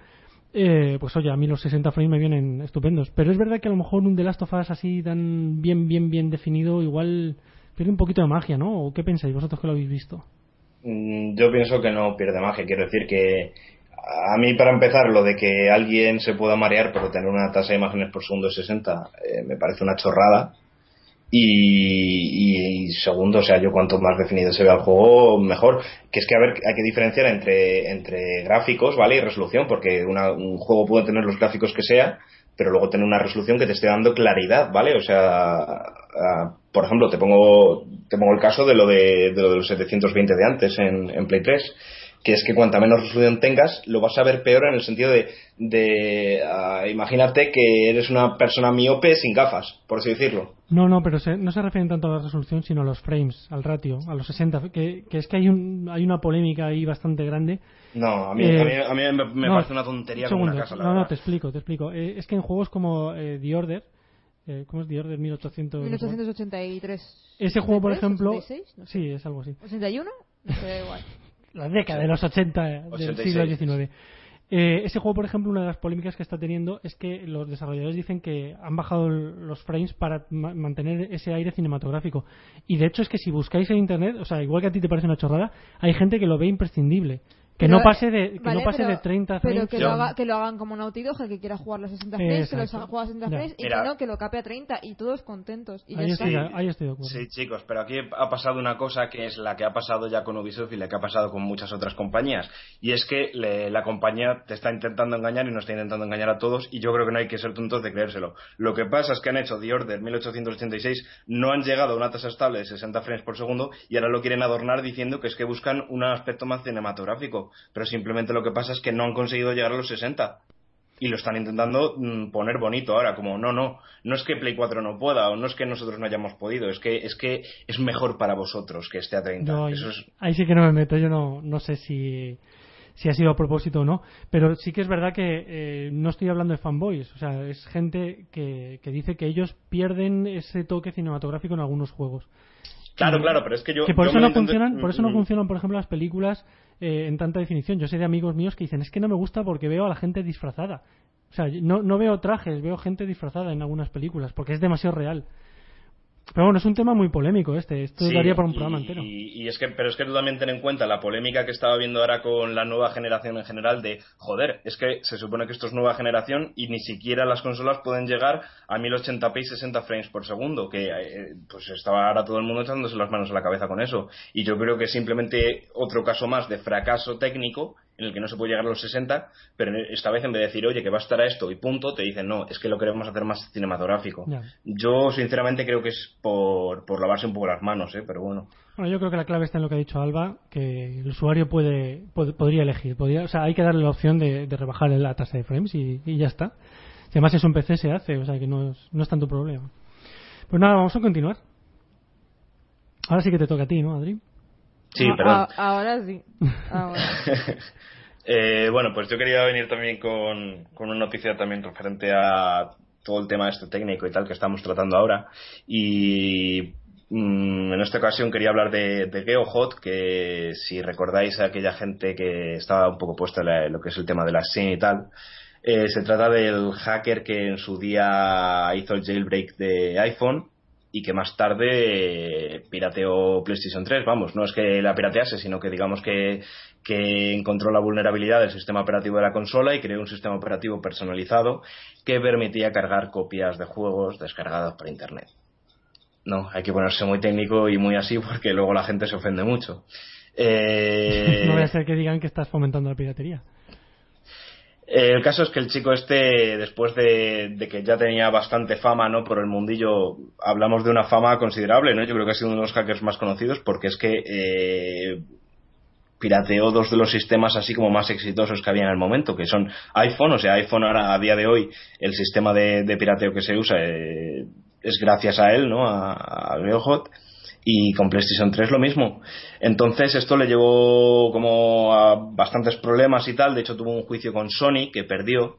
eh, pues oye, a mí los 60 frames me vienen estupendos. Pero es verdad que a lo mejor un The Last of Us así tan bien, bien, bien definido igual pierde un poquito de magia, ¿no? ¿O qué pensáis vosotros que lo habéis visto? Mm, yo pienso que no pierde magia. Quiero decir que a mí, para empezar, lo de que alguien se pueda marear por tener una tasa de imágenes por segundo de 60 eh, me parece una chorrada. Y, segundo, o sea, yo cuanto más definido se vea el juego, mejor. Que es que, a ver, hay que diferenciar entre, entre gráficos, ¿vale? Y resolución, porque un juego puede tener los gráficos que sea, pero luego tener una resolución que te esté dando claridad, ¿vale? O sea, por ejemplo, te pongo, te pongo el caso de lo de, de, lo de los 720 de antes en, en Play 3 que es que cuanta menos resolución tengas, lo vas a ver peor en el sentido de, de uh, imagínate que eres una persona miope sin gafas, por así decirlo. No, no, pero no se refieren tanto a la resolución, sino a los frames, al ratio, a los 60, que, que es que hay, un, hay una polémica ahí bastante grande. No, a mí, a mí, a mí me, parece una tontería como una casa. no, no, te explico, te explico. Eh, es que en juegos como eh, The Order, eh, ¿cómo es The Order 1800? 1883. Ese juego, por ejemplo. Sí, es algo así. ¿81? No sé, igual la década de los 80 del siglo XIX. Eh, ese juego, por ejemplo, una de las polémicas que está teniendo es que los desarrolladores dicen que han bajado los frames para mantener ese aire cinematográfico. Y de hecho es que si buscáis en internet, o sea, igual que a ti te parece una chorrada, hay gente que lo ve imprescindible. Que no pase de que no pase de 30 frames. Pero que lo, haga, que lo hagan como Naughty Dog, que quiera jugar los 60 frames, que los haga jugar a 60 frames y que no, que lo cape a 30 y todos contentos. Y ahí, estoy, ahí, estoy, de acuerdo. Sí, chicos, pero aquí ha pasado una cosa que es la que ha pasado ya con Ubisoft y la que ha pasado con muchas otras compañías. Y es que le, la compañía te está intentando engañar y nos está intentando engañar a todos y yo creo que no hay que ser tontos de creérselo. Lo que pasa es que han hecho The Order 1886, no han llegado a una tasa estable de 60 frames por segundo y ahora lo quieren adornar diciendo que es que buscan un aspecto más cinematográfico. Pero simplemente lo que pasa es que no han conseguido llegar a los 60 y lo están intentando mm, poner bonito ahora, como no, no, no es que Play 4 no pueda o no es que nosotros no hayamos podido, es que es que es mejor para vosotros que esté a 30. ahí, sí que no me meto, yo no, no sé si, si ha sido a propósito o no, pero sí que es verdad que eh, no estoy hablando de fanboys, o sea, es gente que, que dice que ellos pierden ese toque cinematográfico en algunos juegos. Claro, claro, pero es que yo. Que por eso no funcionan, por eso no funcionan, por ejemplo, las películas eh, en tanta definición. Yo sé de amigos míos que dicen es que no me gusta porque veo a la gente disfrazada. O sea, no, no veo trajes, veo gente disfrazada en algunas películas porque es demasiado real. Pero bueno, es un tema muy polémico este. Esto daría para un programa entero. Y, es que, pero es que tú también ten en cuenta la polémica que estaba viendo ahora con la nueva generación en general de, joder, es que se supone que esto es nueva generación y ni siquiera las consolas pueden llegar a 1080p y 60 frames por segundo, que eh, pues estaba ahora todo el mundo echándose las manos a la cabeza con eso. Y yo creo que simplemente otro caso más de fracaso técnico en el que no se puede llegar a los 60, pero esta vez en vez de decir, oye, que va a estar a esto y punto, te dicen, no, es que lo queremos hacer más cinematográfico. Yo, sinceramente, creo que es por, por lavarse un poco las manos, ¿eh? pero bueno. Bueno, yo creo que la clave está en lo que ha dicho Alba, que el usuario puede, podría elegir. Podría, o sea, hay que darle la opción de, rebajar la tasa de frames y, ya está. Si además es un PC, se hace, o sea que no es, no es tanto problema. Pues nada, vamos a continuar. Ahora sí que te toca a ti, ¿no, Adri? Sí, Ah, perdón. ah, ahora sí. Ahora. Eh, bueno, pues yo quería venir también con, con una noticia también referente a todo el tema este técnico y tal que estamos tratando ahora. Y mm, en esta ocasión quería hablar de, de GeoHot, que si recordáis a aquella gente que estaba un poco puesta en la- lo que es el tema de la SIM y tal, eh, se trata del hacker que en su día hizo el jailbreak de iPhone y que más tarde eh, pirateó PlayStation 3. Vamos, no es que la piratease, sino que digamos que, que encontró la vulnerabilidad del sistema operativo de la consola y creó un sistema operativo personalizado que permitía cargar copias de juegos descargados por Internet. No, hay que ponerse muy técnico y muy así porque luego la gente se ofende mucho. Eh, No voy a ser que digan que estás fomentando la piratería. Eh, El caso es que el chico este, después de, de que ya tenía bastante fama, ¿no? Por el mundillo, hablamos de una fama considerable, ¿no? Yo creo que ha sido uno de los hackers más conocidos porque es que eh, pirateó dos de los sistemas así como más exitosos que había en el momento, que son iPhone, o sea, iPhone ahora a día de hoy, el sistema de, de pirateo que se usa eh, es gracias a él, ¿no? A, a y con PlayStation 3 lo mismo. Entonces esto le llevó como a bastantes problemas y tal, de hecho tuvo un juicio con Sony que perdió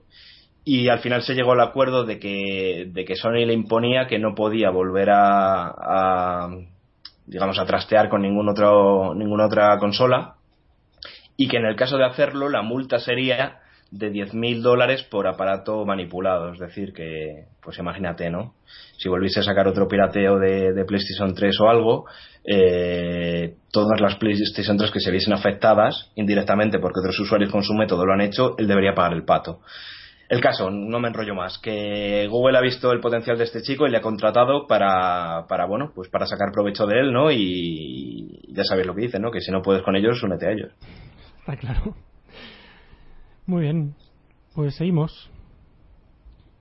y al final se llegó al acuerdo de que, de que Sony le imponía que no podía volver a, a, digamos a trastear con ningún otro, ninguna otra consola y que en el caso de hacerlo la multa sería de 10.000 dólares por aparato manipulado. Es decir, que, pues imagínate, ¿no? Si volviese a sacar otro pirateo de, de PlayStation 3 o algo, eh, todas las PlayStation 3 que se viesen afectadas indirectamente porque otros usuarios con su método lo han hecho, él debería pagar el pato. El caso, no me enrollo más, que Google ha visto el potencial de este chico y le ha contratado para, para bueno, pues para sacar provecho de él, ¿no? Y ya sabéis lo que dicen, ¿no? Que si no puedes con ellos, únete a ellos. Está claro. Muy bien. Pues seguimos.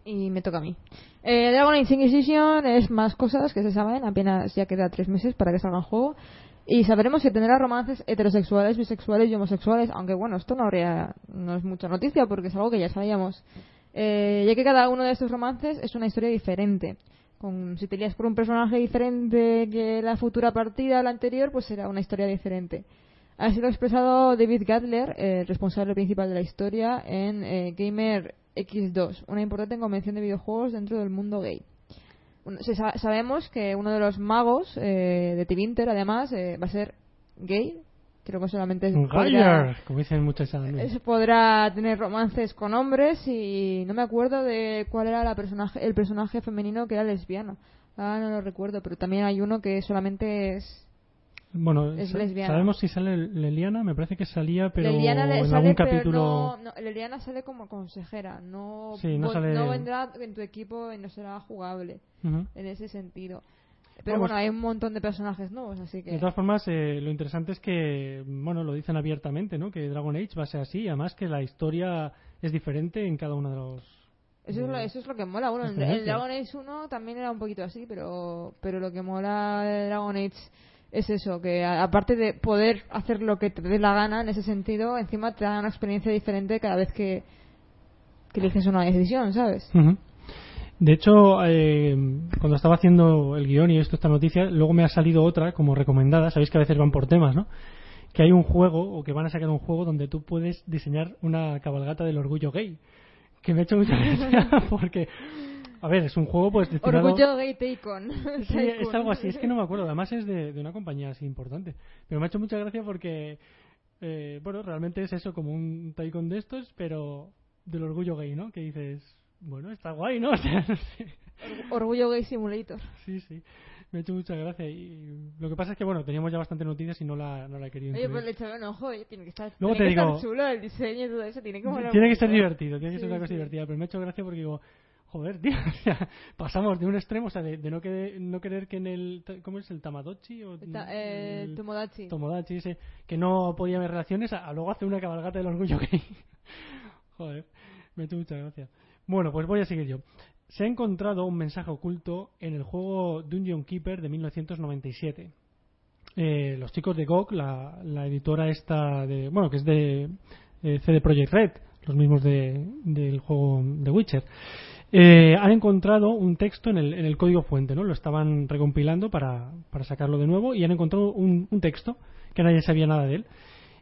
Y me toca a mí. Eh, Dragon Age es más cosas que se saben, apenas ya queda tres meses para que salga el juego. Y sabremos si tendrá romances heterosexuales, bisexuales y homosexuales, aunque bueno, esto no habría, no es mucha noticia porque es algo que ya sabíamos. Eh, ya que cada uno de estos romances es una historia diferente. Con, si te lías por un personaje diferente que la futura partida, la anterior, pues será una historia diferente. Ha sido expresado David Gatler, eh, responsable principal de la historia, en eh, Gamer X2, una importante convención de videojuegos dentro del mundo gay. Bueno, se sa- sabemos que uno de los magos eh, de Tivinter, además, eh, va a ser gay. Creo que solamente podrá, Gayer, como dicen muchos podrá tener romances con hombres y no me acuerdo de cuál era la personaje, el personaje femenino que era lesbiano. Ah, no lo recuerdo, pero también hay uno que solamente es Bueno, Es sa- lesbiana. sabemos si sale Leliana, me parece que salía, pero Leliana le- en sale, algún pero capítulo. no, no, Leliana sale como consejera, no, Sí, no sale- vendrá en tu equipo y no será jugable en ese sentido. Pero Vamos. bueno, hay un montón de personajes nuevos, así que... De todas formas, eh, lo interesante es que, bueno, lo dicen abiertamente, ¿no? Que Dragon Age va a ser así, además que la historia es diferente en cada uno de los. Eso es, lo, eso es lo que mola. Bueno, en. Dragon Age 1 también era un poquito así, pero, pero lo que mola de Dragon Age es eso, que aparte de poder hacer lo que te dé la gana en ese sentido, encima te da una experiencia diferente cada vez que, que eliges una decisión, ¿sabes? De hecho, eh, cuando estaba haciendo el guion y esto, esta noticia, luego me ha salido otra como recomendada. Sabéis que a veces van por temas, ¿no? Que hay un juego, o que van a sacar un juego donde tú puedes diseñar una cabalgata del orgullo gay. Que me ha hecho mucha gracia porque, a ver, es un juego pues destinado... Orgullo Gay Tacon. Sí, es algo así, es que no me acuerdo. Además es de, de una compañía así importante. Pero me ha hecho mucha gracia porque, eh, bueno, realmente es eso, como un Taikon de estos, pero del orgullo gay, ¿no? Que dices, bueno, está guay, ¿no? O sea, no sé. Orgullo Gay Simulator. Sí, sí. Me ha hecho mucha gracia. Y lo que pasa es que, bueno, teníamos ya bastante noticias y no la, no la he querido Oye, pues le echaron ojo, oye, tiene que estar, Luego tiene te que digo- estar chulo el diseño y todo eso, tiene que Tiene que ser divertido, tiene que ser Sí, una cosa sí. divertida. Pero me ha hecho gracia porque digo, joder, tío, o sea, pasamos de un extremo, o sea, de, de no, querer, no querer que en el. ¿Cómo es? ¿El Tamagotchi? O eh, el- Tomodachi. Tomodachi ese, que no podía haber relaciones, a, a luego hacer una cabalgata del orgullo gay. Joder, me ha hecho mucha gracia. Bueno, pues voy a seguir yo. Se ha encontrado un mensaje oculto en el juego Dungeon Keeper de 1997. Eh, los chicos de GOG, la, la editora esta de, bueno, que es de eh, CD Projekt Red, los mismos de- del juego de Witcher, eh, han encontrado un texto en el, código fuente, ¿no? Lo estaban recompilando para, para sacarlo de nuevo y han encontrado un, un, texto que nadie sabía nada de él.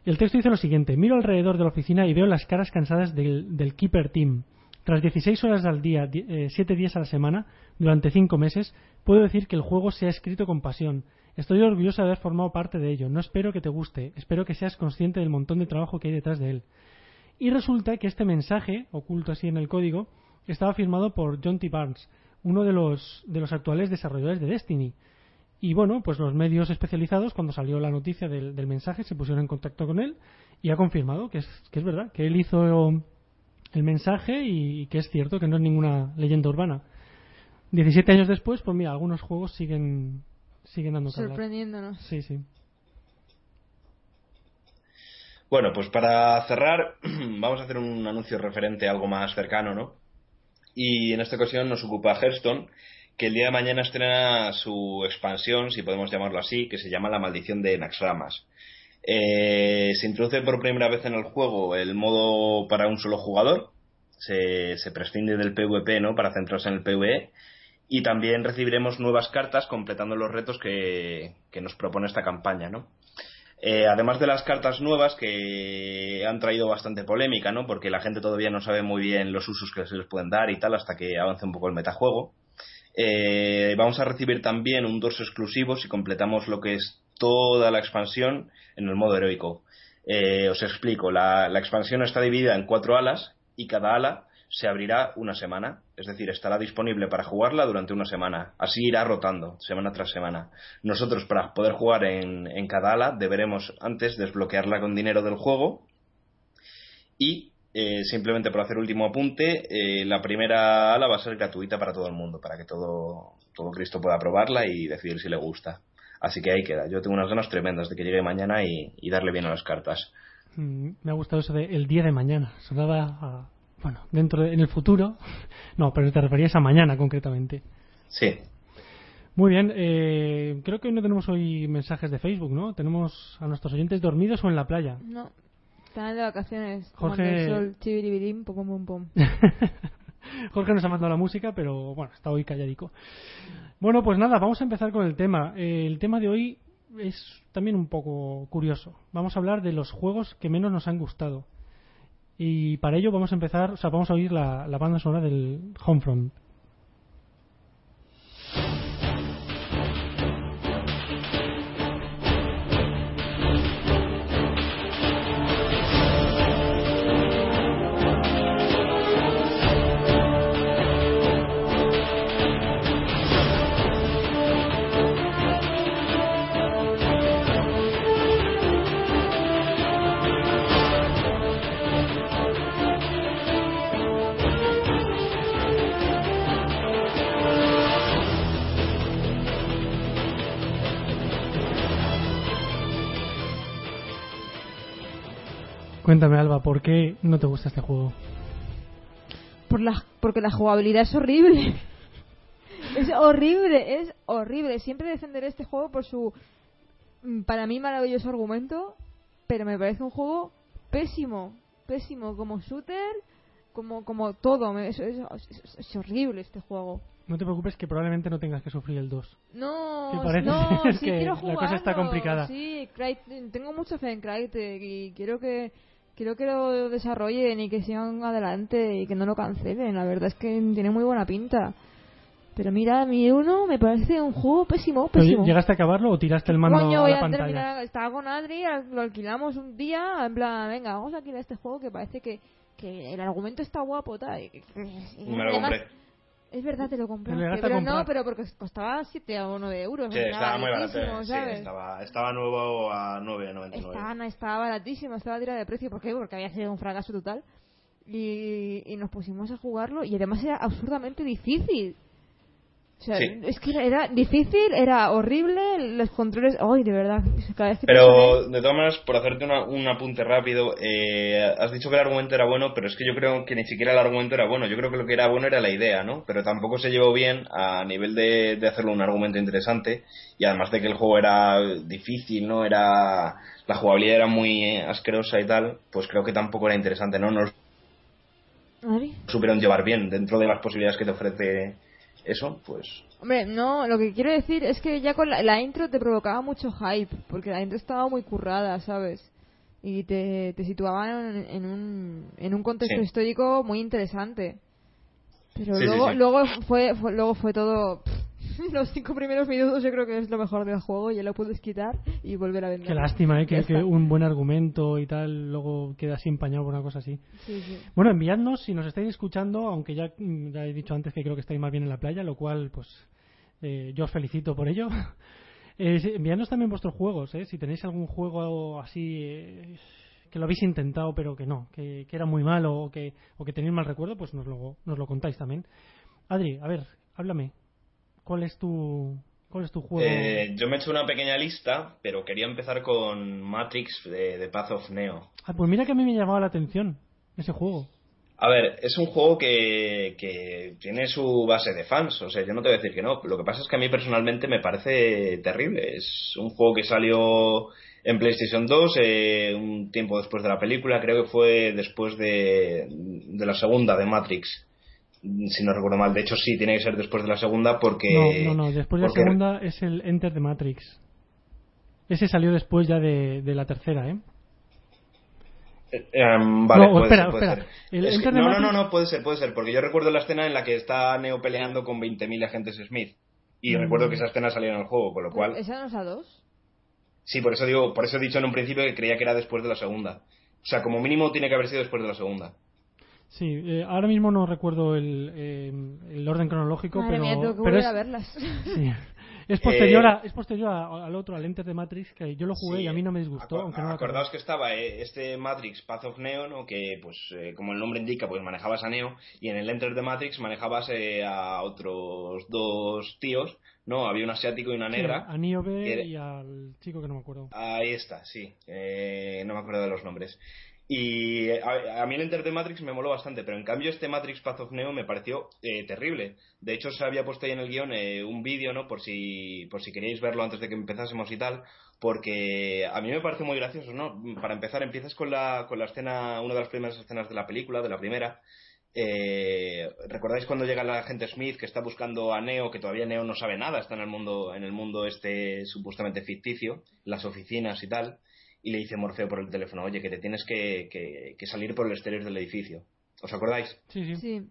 El texto dice lo siguiente: Miro alrededor de la oficina y veo las caras cansadas del, del Keeper Team. Tras 16 horas al día, 7 eh, días a la semana, durante 5 meses, puedo decir que el juego se ha escrito con pasión. Estoy orgulloso de haber formado parte de ello. No espero que te guste, espero que seas consciente del montón de trabajo que hay detrás de él. Y resulta que este mensaje, oculto así en el código, estaba firmado por John T. Barnes, uno de los, de los actuales desarrolladores de Destiny. Y bueno, pues los medios especializados, cuando salió la noticia del, mensaje, se pusieron en contacto con él y ha confirmado que es, que es verdad, que él hizo el mensaje y, que es cierto que no es ninguna leyenda urbana. 17 años después, pues mira, algunos juegos siguen siguen dando Sorprendiéndonos. Sí, sí. Bueno, pues para cerrar, vamos a hacer un anuncio referente a algo más cercano, ¿no? Y en esta ocasión nos ocupa Hearthstone, que el día de mañana estrena su expansión, si podemos llamarlo así, que se llama La Maldición de Naxxramas. Eh, se introduce por primera vez en el juego el modo para un solo jugador, se, se prescinde del PvP, ¿no? Para centrarse en el PvE y también recibiremos nuevas cartas completando los retos que, nos propone esta campaña, ¿no? Eh, además de las cartas nuevas que han traído bastante polémica, ¿no? Porque la gente todavía no sabe muy bien los usos que se les pueden dar y tal hasta que avance un poco el metajuego. Eh, vamos a recibir también un dorso exclusivo si completamos lo que es toda la expansión en el modo heroico. Eh, os explico, la, la expansión está dividida en cuatro alas y cada ala se abrirá una semana, es decir, estará disponible para jugarla durante una semana. Así irá rotando, semana tras semana. Nosotros, para poder jugar en, en cada ala, deberemos antes desbloquearla con dinero del juego y eh, simplemente por hacer último apunte, eh, la primera ala va a ser gratuita para todo el mundo, para que todo, todo Cristo pueda probarla y decidir si le gusta. Así que ahí queda. Yo tengo unas ganas tremendas de que llegue mañana y, darle bien a las cartas. Mm, me ha gustado eso de el día de mañana. Sonaba a, bueno, dentro en el futuro. No, pero te referías a mañana concretamente. Sí. Muy bien, eh, creo que no tenemos hoy mensajes de Facebook, ¿no? Tenemos a nuestros oyentes dormidos o en la playa. No, están de vacaciones. Jorge. Sol, pum, pum, pum. Jorge nos ha mandado la música, pero bueno, está hoy calladico. Bueno, pues nada, vamos a empezar con el tema. Eh, el tema de hoy es también un poco curioso. Vamos a hablar de los juegos que menos nos han gustado. Y para ello vamos a empezar, o sea, vamos a oír la, banda sonora del Homefront. Cuéntame, Alba, ¿por qué no te gusta este juego? Por la, porque la jugabilidad es horrible. es horrible, es horrible. Siempre defenderé este juego por su, mm, para mí, maravilloso argumento, pero me parece un juego pésimo, pésimo, como shooter, como, como todo. Es, es, horrible este juego. No te preocupes que probablemente no tengas que sufrir el 2. No, no, sí quiero La cosa está complicada. Sí, tengo mucha fe en Crytek y quiero que quiero que lo desarrollen y que sigan adelante y que no lo cancelen. La verdad es que tiene muy buena pinta. Pero mira, mi uno me parece un juego pésimo, pésimo. ¿Llegaste a acabarlo o tiraste el mando a la pantalla? estaba con Adri, lo alquilamos un día, en plan, venga, vamos a alquilar este juego que parece que, que el argumento está guapo, tal. Y, me lo compré. Es verdad, te lo compraste. Pero no, pero porque costaba 7 o 9 euros. Sí, estaba muy barato. Sí, estaba, estaba nuevo a 9,99. Estaba, estaba baratísimo, estaba a tira de precio. ¿Por qué? Porque había sido un fracaso total. Y, y nos pusimos a jugarlo y además era absurdamente difícil. O sea, es que era difícil, era horrible, los controles. ¡Ay, de verdad! pero, de todas maneras, por hacerte un apunte rápido, eh, has dicho que el argumento era bueno, pero es que yo creo que ni siquiera el argumento era bueno. Yo creo que lo que era bueno era la idea, ¿no? Pero tampoco se llevó bien a nivel de, de hacerlo un argumento interesante. Y además de que el juego era difícil, ¿no? Era. La jugabilidad era muy asquerosa y tal, pues creo que tampoco era interesante, ¿no? no Adri. supieron llevar bien dentro de las posibilidades que te ofrece eso, pues Hombre, no, lo que quiero decir es que ya con la, la intro te provocaba mucho hype, porque la intro estaba muy currada, ¿sabes? Y te, te situaban en, en un, en un contexto Sí. histórico muy interesante. Pero Sí, luego, sí. luego fue, fue- luego fue todo. Los cinco primeros minutos yo creo que es lo mejor del juego, ya lo puedes quitar y volver a vender. Qué lástima, ¿eh? Que, un buen argumento y tal luego queda así empañado por una cosa así. Sí, sí. Bueno, enviadnos si nos estáis escuchando, aunque ya, mm, ya he dicho antes que creo que estáis más bien en la playa, lo cual, pues, eh, yo os felicito por ello. Eh, enviadnos también vuestros juegos, ¿eh? Si tenéis algún juego así eh, que lo habéis intentado pero que no, que, que era muy malo o que, o que tenéis mal recuerdo, pues nos lo, nos lo contáis también. Adri, a ver, háblame. ¿Cuál es tu, cuál es tu juego? Eh, yo me he hecho una pequeña lista, pero quería empezar con Matrix de, de Path of Neo. Ah, pues mira que a mí me llamaba la atención ese juego. A ver, es un juego que, que tiene su base de fans, o sea, yo no te voy a decir que no. Lo que pasa es que a mí personalmente me parece terrible. Es un juego que salió en PlayStation 2 eh, un tiempo después de la película, creo que fue después de, de la segunda de Matrix, si no recuerdo mal. De hecho, sí, tiene que ser después de la segunda porque... no, no, no, después de la segunda es el Enter the Matrix. Ese salió después ya de, de la tercera, ¿eh? Eh, em, vale, No, puede espera, ser, puede espera. ser. Es que- no, no, Matrix- no, no, puede ser, puede ser, porque yo recuerdo la escena en la que está Neo peleando con 20.000 agentes Smith. Y Mm. recuerdo que esa escena salió en el juego, con lo cual... ¿Esa no es a dos? Sí, por eso digo, por eso he dicho en un principio que creía que era después de la segunda. O sea, como mínimo tiene que haber sido después de la segunda. Sí, eh, ahora mismo no recuerdo el, eh, el orden cronológico, Madre pero, mía, tengo que pero es, a verlas. sí. es posterior, Eh, a- es posterior a- al otro, al Enter the Matrix, que yo lo jugué Sí, y a mí no me disgustó, aunque no. Acordaos que estaba eh, este Matrix Path of Neo, ¿no? que pues eh, como el nombre indica, pues manejabas a Neo y en el Enter the Matrix manejabas eh, a otros dos tíos, ¿no? Había un asiático y una Sí, negra. a Niobe era- y al chico que no me acuerdo. Ahí está, sí. Eh, no me acuerdo de los nombres. Y a, a mí el Enter the Matrix me moló bastante, pero en cambio este Matrix Path of Neo me pareció eh, terrible. De hecho, se había puesto ahí en el guion eh, un vídeo, ¿no? Por si, por si queríais verlo antes de que empezásemos y tal, porque a mí me parece muy gracioso, ¿no? Para empezar, empiezas con la, con la escena, una de las primeras escenas de la película, de la primera. Eh, ¿Recordáis cuando llega la agente Smith que está buscando a Neo, que todavía Neo no sabe nada, está en el mundo, en el mundo este supuestamente ficticio, las oficinas y tal, y le dice Morfeo por el teléfono, oye, que te tienes que, que- que salir por el exterior del edificio. ¿Os acordáis? Sí, sí. Sí.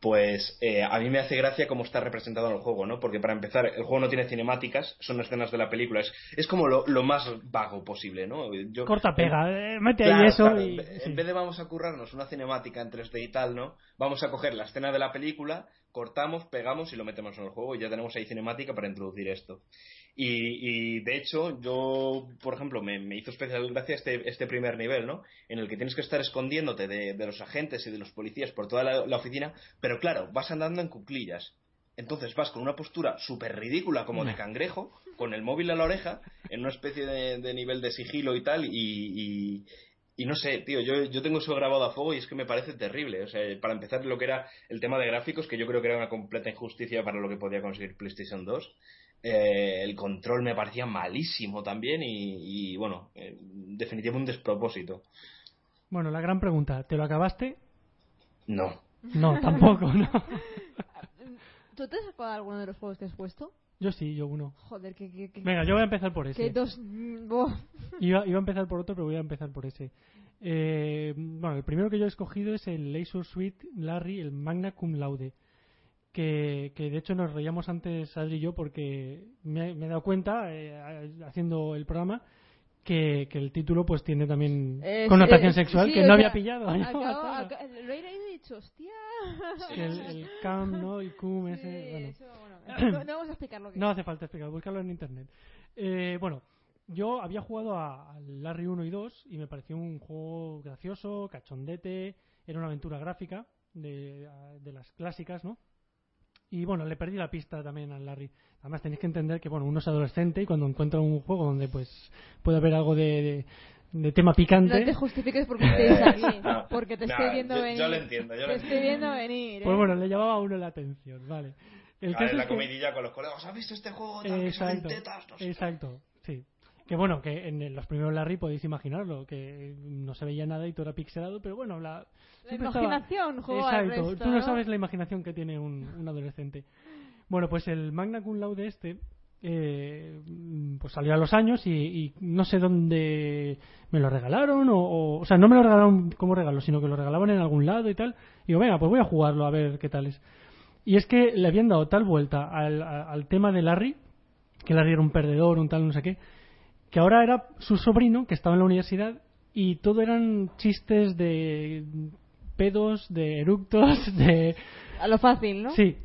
Pues eh, a mí me hace gracia cómo está representado en el juego, ¿no? Porque para empezar, el juego no tiene cinemáticas, son escenas de la película, es, es como lo, lo más vago posible, ¿no? Yo, Corta, pega, eh, mete Claro, ahí eso claro, y... en, ve- sí. en vez de vamos a currarnos una cinemática en 3D y tal, ¿no? Vamos a coger la escena de la película, cortamos, pegamos y lo metemos en el juego y ya tenemos ahí cinemática para introducir esto. Y, y, de hecho, yo, por ejemplo, me, me hizo especial gracia este, este primer nivel, ¿no? En el que tienes que estar escondiéndote de, de los agentes y de los policías por toda la, la oficina, pero claro, vas andando en cuclillas. Entonces vas con una postura súper ridícula como de cangrejo, con el móvil a la oreja, en una especie de, de nivel de sigilo y tal, y, y, y no sé, tío, yo, yo tengo eso grabado a fuego y es que me parece terrible. O sea, para empezar, lo que era el tema de gráficos, que yo creo que era una completa injusticia para lo que podía conseguir PlayStation 2. Eh, el control me parecía malísimo también y, y, bueno, eh, definitivamente un despropósito. Bueno, la gran pregunta, ¿te lo acabaste? No. No, tampoco, ¿no? ¿Tú te has sacado alguno de los juegos que has puesto? Yo sí, yo uno. Joder, que... que, que Venga, yo voy a empezar por que ese. dos... mm, buah. Iba, iba a empezar por otro, pero voy a empezar por ese. Eh, bueno, el primero que yo he escogido es el Laser Suite Larry, el Magna Cum Laude. Que, que de hecho nos reíamos antes Adri y yo porque me, me he dado cuenta, eh, haciendo el programa, que, que el título pues tiene también connotación eh, sexual sí, que no sea, había pillado. ¿no? acabo- lo he leído y he dicho, hostia. el, el cam, ¿no? Y cum, ese, bueno. eso, bueno, no, no vamos a explicar lo que No hace falta explicar, búscalo en internet. Eh, bueno, yo había jugado a, al Larry 1 y 2 y me pareció un juego gracioso, cachondete, era una aventura gráfica de, de las clásicas, ¿no? Y bueno, le perdí la pista también al Larry. Además tenéis que entender que bueno, uno es adolescente y cuando encuentra un juego donde pues puede haber algo de, de, de tema picante, No te justifiques porque estés aquí. No, Porque te no, estoy viendo yo- venir. yo lo entiendo, yo lo Te estoy entiendo. viendo venir. ¿eh? pues bueno, le llamaba a uno la atención, vale. El Ah, caso en la es que- comidilla con los colegas, ¿has visto este juego? Tal, que Exacto, tetas? No sé qué". exacto, sí. Que bueno, que en los primeros Larry podéis imaginarlo, que no se veía nada y todo era pixelado, pero bueno, la, la imaginación Exacto, tú no sabes la imaginación que tiene un, un adolescente. Bueno, pues el Magna Cum Laude este eh, pues salió a los años y, no sé dónde me lo regalaron o, o, sea no me lo regalaron como regalo sino que lo regalaban en algún lado y tal. Y digo venga pues voy a jugarlo a ver qué tal es y es que le habían dado tal vuelta al, al tema de Larry que Larry era un perdedor un tal no sé qué que ahora era su sobrino que estaba en la universidad y todo eran chistes de pedos de eructos de a lo fácil no sí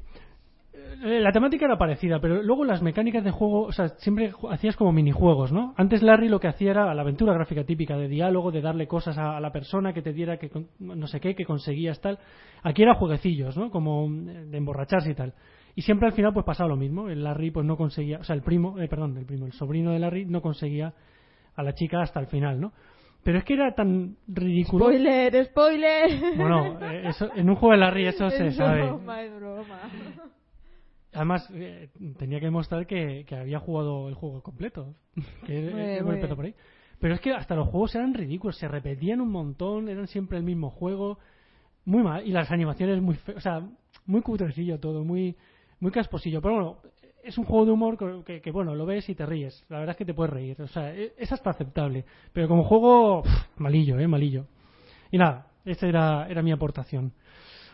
eh, la temática era parecida, pero luego las mecánicas de juego, o sea, siempre hacías como minijuegos, ¿no? Antes Larry lo que hacía era la aventura gráfica típica de diálogo, de darle cosas a, la persona que te diera que no sé qué, que conseguías tal. Aquí era jueguecillos, ¿no? Como de emborracharse y tal. Y siempre al final pues pasaba lo mismo. El Larry pues no conseguía, o sea, el primo, eh, perdón, el primo, el sobrino de Larry no conseguía a la chica hasta el final, ¿no? Pero es que era tan ridículo. Spoiler, spoiler. Bueno, eh, eso, en un juego de Larry eso se sabe. Broma, es broma. Además, eh, tenía que demostrar que, había jugado el juego completo. que por ahí. Pero es que hasta los juegos eran ridículos, se repetían un montón, eran siempre el mismo juego. Muy mal. Y las animaciones muy O sea, muy cutrecillo todo, muy, muy casposillo. Pero bueno, es un juego de humor que, bueno, lo ves y te ríes. La verdad es que te puedes reír. O sea, e, es hasta aceptable. Pero como juego, malillo, ¿eh? Malillo. Y nada, esa era, era mi aportación.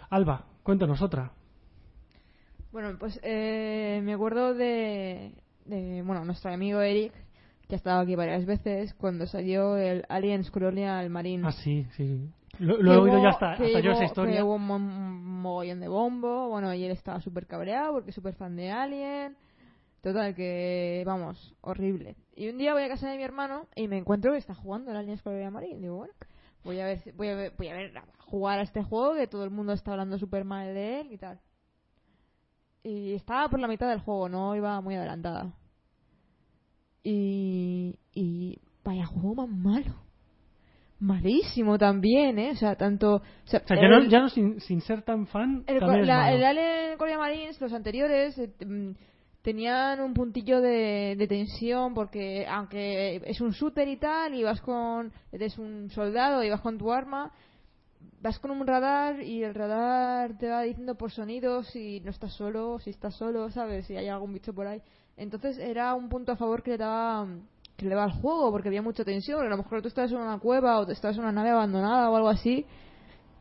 Alba, cuéntanos otra. Bueno, pues eh, me acuerdo de, bueno, nuestro amigo Eric, que ha estado aquí varias veces, cuando salió el Aliens Colonial Marine. Ah, sí, sí. Lo, he oído ya hasta, hasta yo esa historia. Que hubo un mogollón de bombo, bueno, y él estaba súper cabreado porque es súper fan de Alien. Total, que, vamos, horrible. Y un día voy a casa de mi hermano y me encuentro que está jugando el Aliens Colonial Marine. Digo, bueno, voy a ver, voy a ver, voy a ver, jugar a este juego que todo el mundo está hablando súper mal de él y tal y estaba por la mitad del juego, no iba muy adelantada. Y, y vaya juego más malo. Malísimo también, ¿eh? O sea, tanto... O sea, ya, no, ya no sin, sin, ser tan fan... El, también la, el Alien Korea Marines, los anteriores, eh, mm, tenían un puntillo de, de, tensión porque aunque es un shooter y tal, y vas con... eres un soldado y vas con tu arma, vas con un radar y el radar te va diciendo por sonidos si no estás solo, si estás solo, ¿sabes? Si hay algún bicho por ahí. Entonces era un punto a favor que le daba que le daba al juego porque había mucha tensión. A lo mejor tú estabas en una cueva o estabas en una nave abandonada o algo así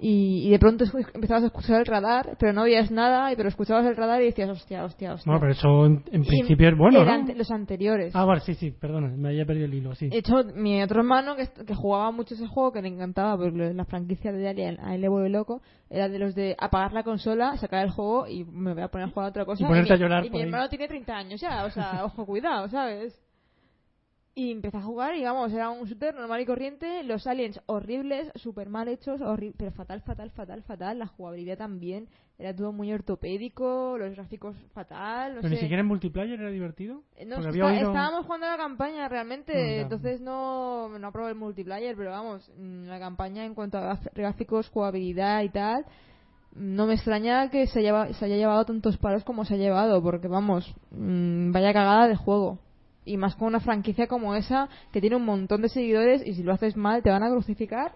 y, de pronto empezabas a escuchar el radar, pero no oías nada, pero escuchabas el radar y decías, hostia, hostia, hostia. No, pero eso en, principio es bueno, eran los anteriores. Ah, vale, sí, sí, perdona, me había perdido el hilo, sí. De hecho, mi otro hermano, que, que jugaba mucho ese juego, que le encantaba, porque la franquicia de Alien a él le vuelve loco, era de los de apagar la consola, sacar el juego y me voy a poner a jugar a otra cosa. Y ponerte a llorar Y mi hermano tiene 30 años ya, o sea, ojo, cuidado, ¿sabes? Y empecé a jugar y vamos, era un shooter normal y corriente, los aliens horribles, súper mal hechos, pero fatal, fatal, fatal, fatal, la jugabilidad también, era todo muy ortopédico, los gráficos fatal, no ¿Pero ni siquiera en multiplayer era divertido? Eh, no, estábamos jugando la campaña realmente, entonces no, no aprobé el multiplayer, pero vamos, mm, la campaña en cuanto a gráficos, jugabilidad y tal, no me extraña que se, se haya llevado tantos palos como se ha llevado, porque vamos, mm, vaya cagada de juego y más con una franquicia como esa que tiene un montón de seguidores y si lo haces mal te van a crucificar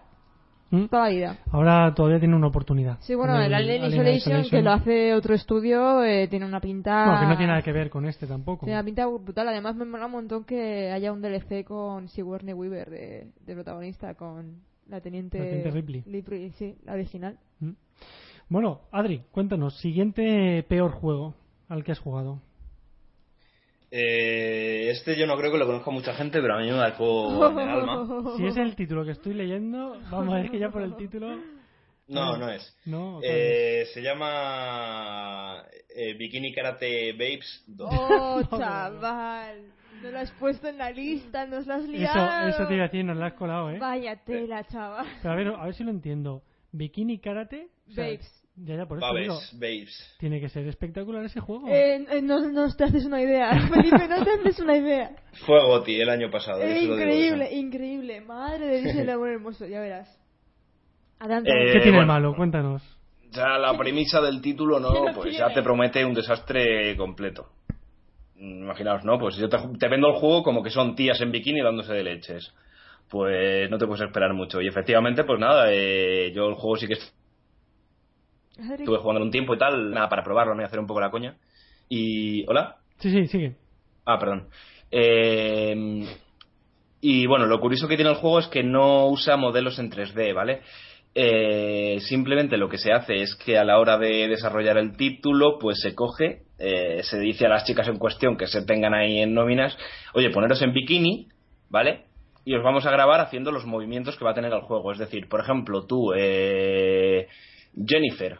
¿Mm? toda la vida. Ahora todavía tiene una oportunidad. Sí, bueno, el, Alien, Isolation, que lo hace otro estudio, eh, tiene una pinta... No, que no tiene nada que ver con este tampoco. Tiene una pinta brutal. Además me mola un montón que haya un DLC con Sigourney Weaver de, protagonista, con la teniente, Ripley. Sí, la original. ¿Mm? Bueno, Adri, cuéntanos, siguiente peor juego al que has jugado. Eh, este yo no creo que lo conozca mucha gente, pero a mí me marcó en el alma. Si es el título que estoy leyendo, vamos a ver que ya por el título. No, no es. eh, se llama eh, Bikini Karate Babes 2. Oh, chaval. No lo has puesto en la lista, nos lo has liado. Eso, eso te iba a decir, nos lo has colado, ¿eh? Vaya tela, chaval. Pero a ver, a ver si lo entiendo. Bikini Karate. Babes. Ya, ya, por eso babes, babes. Tiene que ser espectacular ese juego. Eh, eh, no, no te haces una idea. Felipe, no te haces una idea. Fue Goti el año pasado. Eh, increíble, increíble. Madre de Dios, el amor hermoso. Ya verás. Eh, ¿Qué tiene malo? Cuéntanos. Ya la premisa del título, ¿no? pues ya te promete un desastre completo. imaginaos, ¿no? Pues yo te, te vendo el juego como que son tías en bikini dándose de leches. Pues no te puedes esperar mucho. Y efectivamente, pues nada, eh, yo el juego sí que estuve jugando un tiempo y tal, nada, para probarlo, me voy a hacer un poco la coña. Y. ¿Hola? Sí, sí, sigue. Ah, perdón. Eh, y bueno, lo curioso que tiene el juego es que no usa modelos en 3D, ¿vale? Eh, simplemente lo que se hace es que a la hora de desarrollar el título, pues se coge, eh, se dice a las chicas en cuestión que se tengan ahí en nóminas, oye, poneros en bikini, ¿vale? Y os vamos a grabar haciendo los movimientos que va a tener el juego. Es decir, por ejemplo, tú, eh, Jennifer,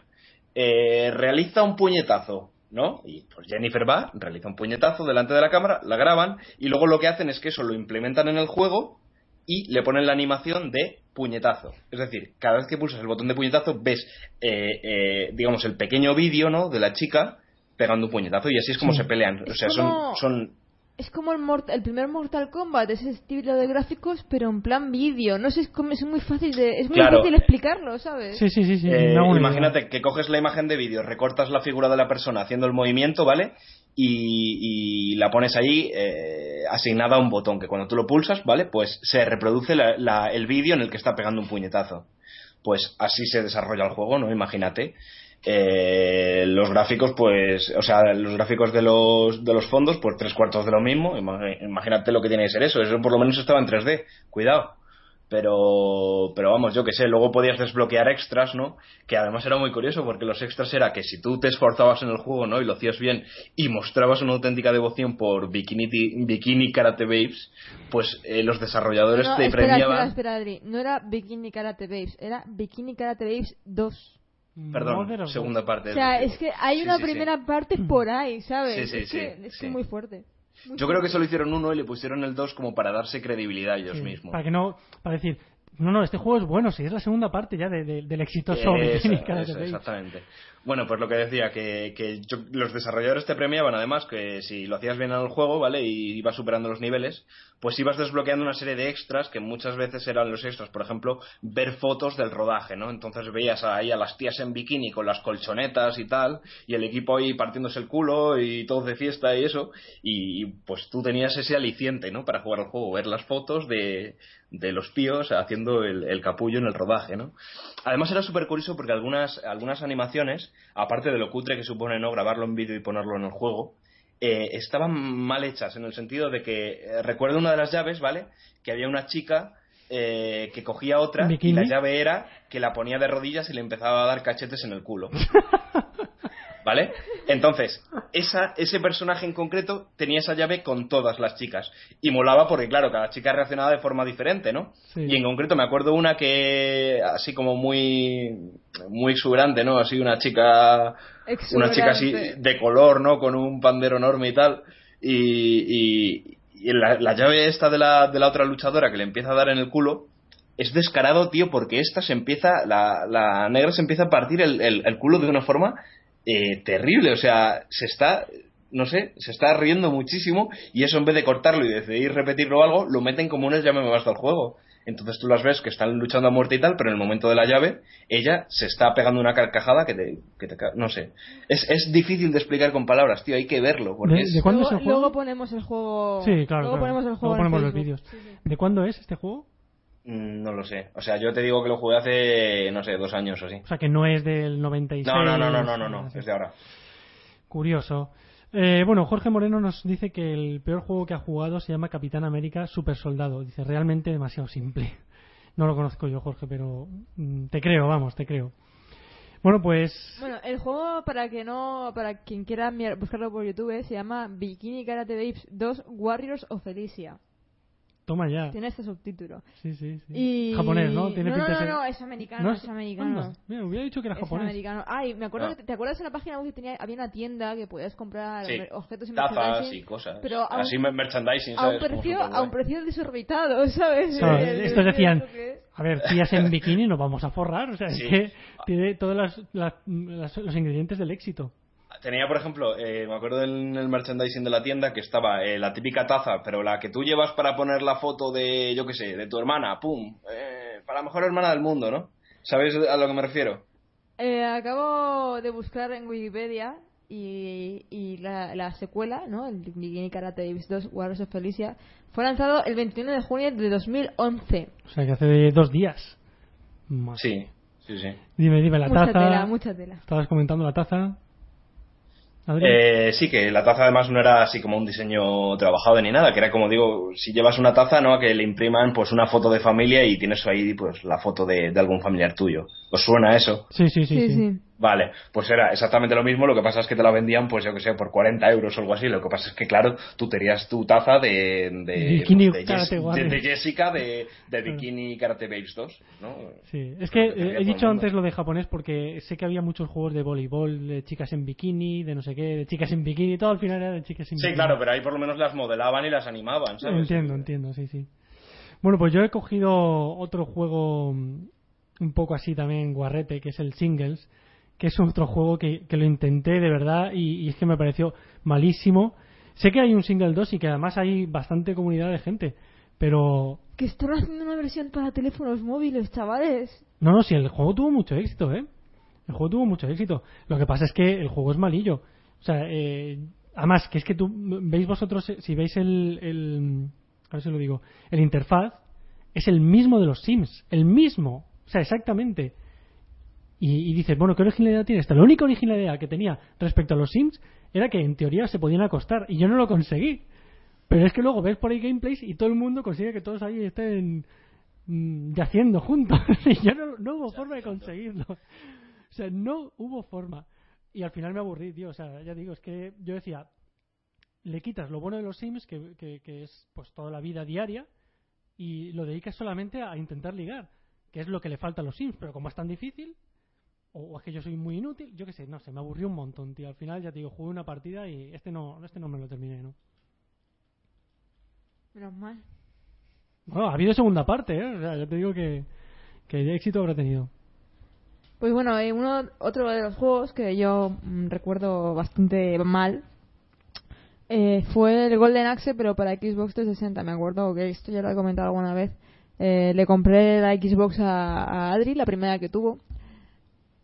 eh, realiza un puñetazo, ¿no? Y pues Jennifer va, realiza un puñetazo delante de la cámara, la graban y luego lo que hacen es que eso lo implementan en el juego y le ponen la animación de puñetazo. Es decir, cada vez que pulsas el botón de puñetazo ves, eh, eh, digamos, el pequeño vídeo, ¿no? De la chica pegando un puñetazo y así es como Sí. se pelean. O sea, como- son, son Es como el, mort- el primer Mortal Kombat, ese estilo de gráficos, pero en plan vídeo. No sé, es, como, es muy fácil de, es muy Claro. fácil explicarlo, ¿sabes? Sí, sí, sí, sí. Eh, imagínate que coges la imagen de vídeo, recortas la figura de la persona haciendo el movimiento, ¿vale? Y, y la pones ahí eh, asignada a un botón, que cuando tú lo pulsas, ¿vale? Pues se reproduce la- la- el vídeo en el que está pegando un puñetazo. Pues así se desarrolla el juego, ¿no? Imagínate. Eh, los gráficos, pues, o sea, los gráficos de los, de los fondos, pues tres cuartos de lo mismo. Ima- Imagínate lo que tiene que ser eso. Eso por lo menos estaba en 3D. Cuidado pero pero vamos yo que sé luego podías desbloquear extras no que además era muy curioso porque los extras era que si tú te esforzabas en el juego no y lo hacías bien y mostrabas una auténtica devoción por bikini bikini karate babes pues eh, los desarrolladores No, te espera, premiaban espera, espera, Adri. No era Bikini Karate Babes, era Bikini Karate Babes 2. Perdón segunda parte O sea, es que hay Sí, una sí, sí. primera parte por ahí, ¿sabes? Sí, sí, es que, sí, es sí. que muy fuerte. Muy yo creo que solo hicieron uno y le pusieron el 2 como para darse credibilidad ellos Sí, mismos Para que no, para decir, no, no, este juego es bueno, si es la segunda parte ya de- de- del exitoso exactamente. Bueno, pues lo que decía, que, que yo- los desarrolladores te premiaban además que si lo hacías bien en el juego, ¿vale? Y ibas superando los niveles, pues ibas desbloqueando una serie de extras que muchas veces eran los extras, por ejemplo, ver fotos del rodaje, ¿no? Entonces veías ahí a las tías en bikini con las colchonetas y tal, y el equipo ahí partiéndose el culo y todos de fiesta y eso, y pues tú tenías ese aliciente, ¿no? Para jugar al juego, ver las fotos de, de los tíos haciendo el, el capullo en el rodaje, ¿no? Además era súper curioso porque algunas, algunas animaciones, aparte de lo cutre que supone no grabarlo en vídeo y ponerlo en el juego, eh, estaban mal hechas en el sentido de que eh, recuerdo una de las llaves, ¿vale? Que había una chica eh, que cogía otra ¿Bikini? y la llave era que la ponía de rodillas y le empezaba a dar cachetes en el culo. ¿Vale? Entonces, esa, ese personaje en concreto tenía esa llave con todas las chicas. Y molaba porque, claro, cada chica reaccionaba de forma diferente, ¿no? Sí. Y en concreto me acuerdo una que, así como muy, muy exuberante, ¿no? Así una chica, una chica así de color, ¿no? Con un pandero enorme y tal. Y, y, y la, la llave esta de la, de la otra luchadora que le empieza a dar en el culo, es descarado, tío, porque esta se empieza, la, la negra se empieza a partir el, el- el culo de una forma eh, terrible, o sea, se está, no sé, se está riendo muchísimo y eso en vez de cortarlo y decidir repetirlo o algo, lo meten como un es llame me basta el juego. Entonces tú las ves que están luchando a muerte y tal, pero en el momento de la llave, ella se está pegando una carcajada que te, que te no sé. Es, es difícil de explicar con palabras, tío, hay que verlo. Porque ¿De- es- de cuándo luego, es el juego? luego ponemos el juego. Sí, claro. Luego claro. ponemos el juego. Luego ponemos en los vídeos. Sí, sí. ¿De cuándo es este juego? Mm, No lo sé. O sea, yo te digo que lo jugué hace, no sé, dos años o así. O sea, que no es del 96. No, no, no, no, no, no, no, es de ahora. Curioso. Eh, bueno, Jorge Moreno nos dice que el peor juego que ha jugado se llama Capitán América Super Soldado. Dice, realmente demasiado simple. No lo conozco yo, Jorge, pero mm, te creo, vamos, te creo. Bueno, pues... Bueno, el juego, para que no, para quien quiera mirar- buscarlo por YouTube, se llama Bikini Karate Babes 2 Warriors of Felicia. Toma ya. Tiene este subtítulo. Sí, sí, sí. Y... Japonés, ¿no? Tiene no, no, de no, no, es americano, ¿No es, americano. Anda, mira, hubiera dicho que era Es japonés. americano. Ay, me acuerdo Ah. que, ¿te acuerdas en la página web que tenía, había una tienda que podías comprar Sí. objetos y merchandising y cosas. pero a un- Así mer- merchandising, a un ¿sabes? Precio a un precio desorbitado, ¿sabes? El- estos decían, es. a ver, tías en bikini nos vamos a forrar. O sea, Sí. es que tiene todos las, las- las- los ingredientes del éxito. Tenía, por ejemplo, eh, me acuerdo en el merchandising de la tienda que estaba eh, la típica taza, pero la que tú llevas para poner la foto de, yo qué sé, de tu hermana, pum, eh, para la mejor hermana del mundo, ¿no? ¿Sabes a lo que me refiero? Eh, acabo de buscar en Wikipedia y, y la, la secuela, ¿no? El Bikini Karate Davis 2 Warriors of Felicia, fue lanzado el 21 de junio de 2011. O sea, que hace dos días. Madre. Sí, sí, sí. Dime, dime, la mucha taza. tela, mucha tela. Estabas comentando la taza. Eh, sí, que la taza además no era así como un diseño trabajado ni nada, que era como digo, si llevas una taza, ¿no? A que le impriman pues una foto de familia y tienes ahí pues la foto de, de algún familiar tuyo. ¿Os suena eso? Sí, sí, sí. Sí, sí. sí. Vale, pues era exactamente lo mismo, lo que pasa es que te la vendían, pues yo que sé, por 40 euros o algo así. Lo que pasa es que, claro, tú tenías tu taza de, de, Bikini de, Jess- de- de Jessica de, de Bikini Karate Babes 2, ¿no? Sí, es que eh, he dicho antes lo de japonés porque sé que había muchos juegos de voleibol, de chicas en bikini, de no sé qué, de chicas en bikini, todo al final era de chicas en Sí, bikini. claro, pero ahí por lo menos las modelaban y las animaban, ¿sabes? Entiendo, entiendo, sí, sí. Bueno, pues yo he cogido otro juego un poco así también guarrete, que es el Singles, que es otro juego que, que lo intenté de verdad y, y es que me pareció malísimo. Sé que hay un Single 2 y que además hay bastante comunidad de gente, pero Que están haciendo una versión para teléfonos móviles, chavales. No, no, sí, el juego tuvo mucho éxito, ¿eh? El juego tuvo mucho éxito. Lo que pasa es que el juego es malillo. O sea, eh, además, que es que tú veis vosotros, eh, si veis el, el. A ver si lo digo. El interfaz es el mismo de los Sims. El mismo. O sea, exactamente. Y, y dices, bueno, ¿qué originalidad tiene esta? La única originalidad que tenía respecto a los Sims era que en teoría se podían acostar. Y yo no lo conseguí. Pero es que luego ves por ahí gameplays y todo el mundo consigue que todos ahí estén mm, yaciendo juntos. y yo no, no hubo forma de conseguirlo. O sea, no hubo forma. Y al final me aburrí, tío. O sea, ya digo, es que yo decía, le quitas lo bueno de los Sims, que, que, que es pues toda la vida diaria, y lo dedicas solamente a intentar ligar, que es lo que le falta a los Sims. Pero como es tan difícil, o, es que yo soy muy inútil, yo qué sé, no sé, me aburrió un montón, tío. Al final, ya te digo, jugué una partida y este no, este no me lo terminé, ¿no? Menos mal. Bueno, ha habido segunda parte, ¿eh? O sea, ya te digo que, que de éxito habrá tenido. Pues bueno, eh, uno, otro de los juegos que yo mm, recuerdo bastante mal eh, fue el Golden Axe, pero para Xbox 360. Me acuerdo que esto ya lo he comentado alguna vez. Eh, le compré la Xbox a, a Adri, la primera que tuvo,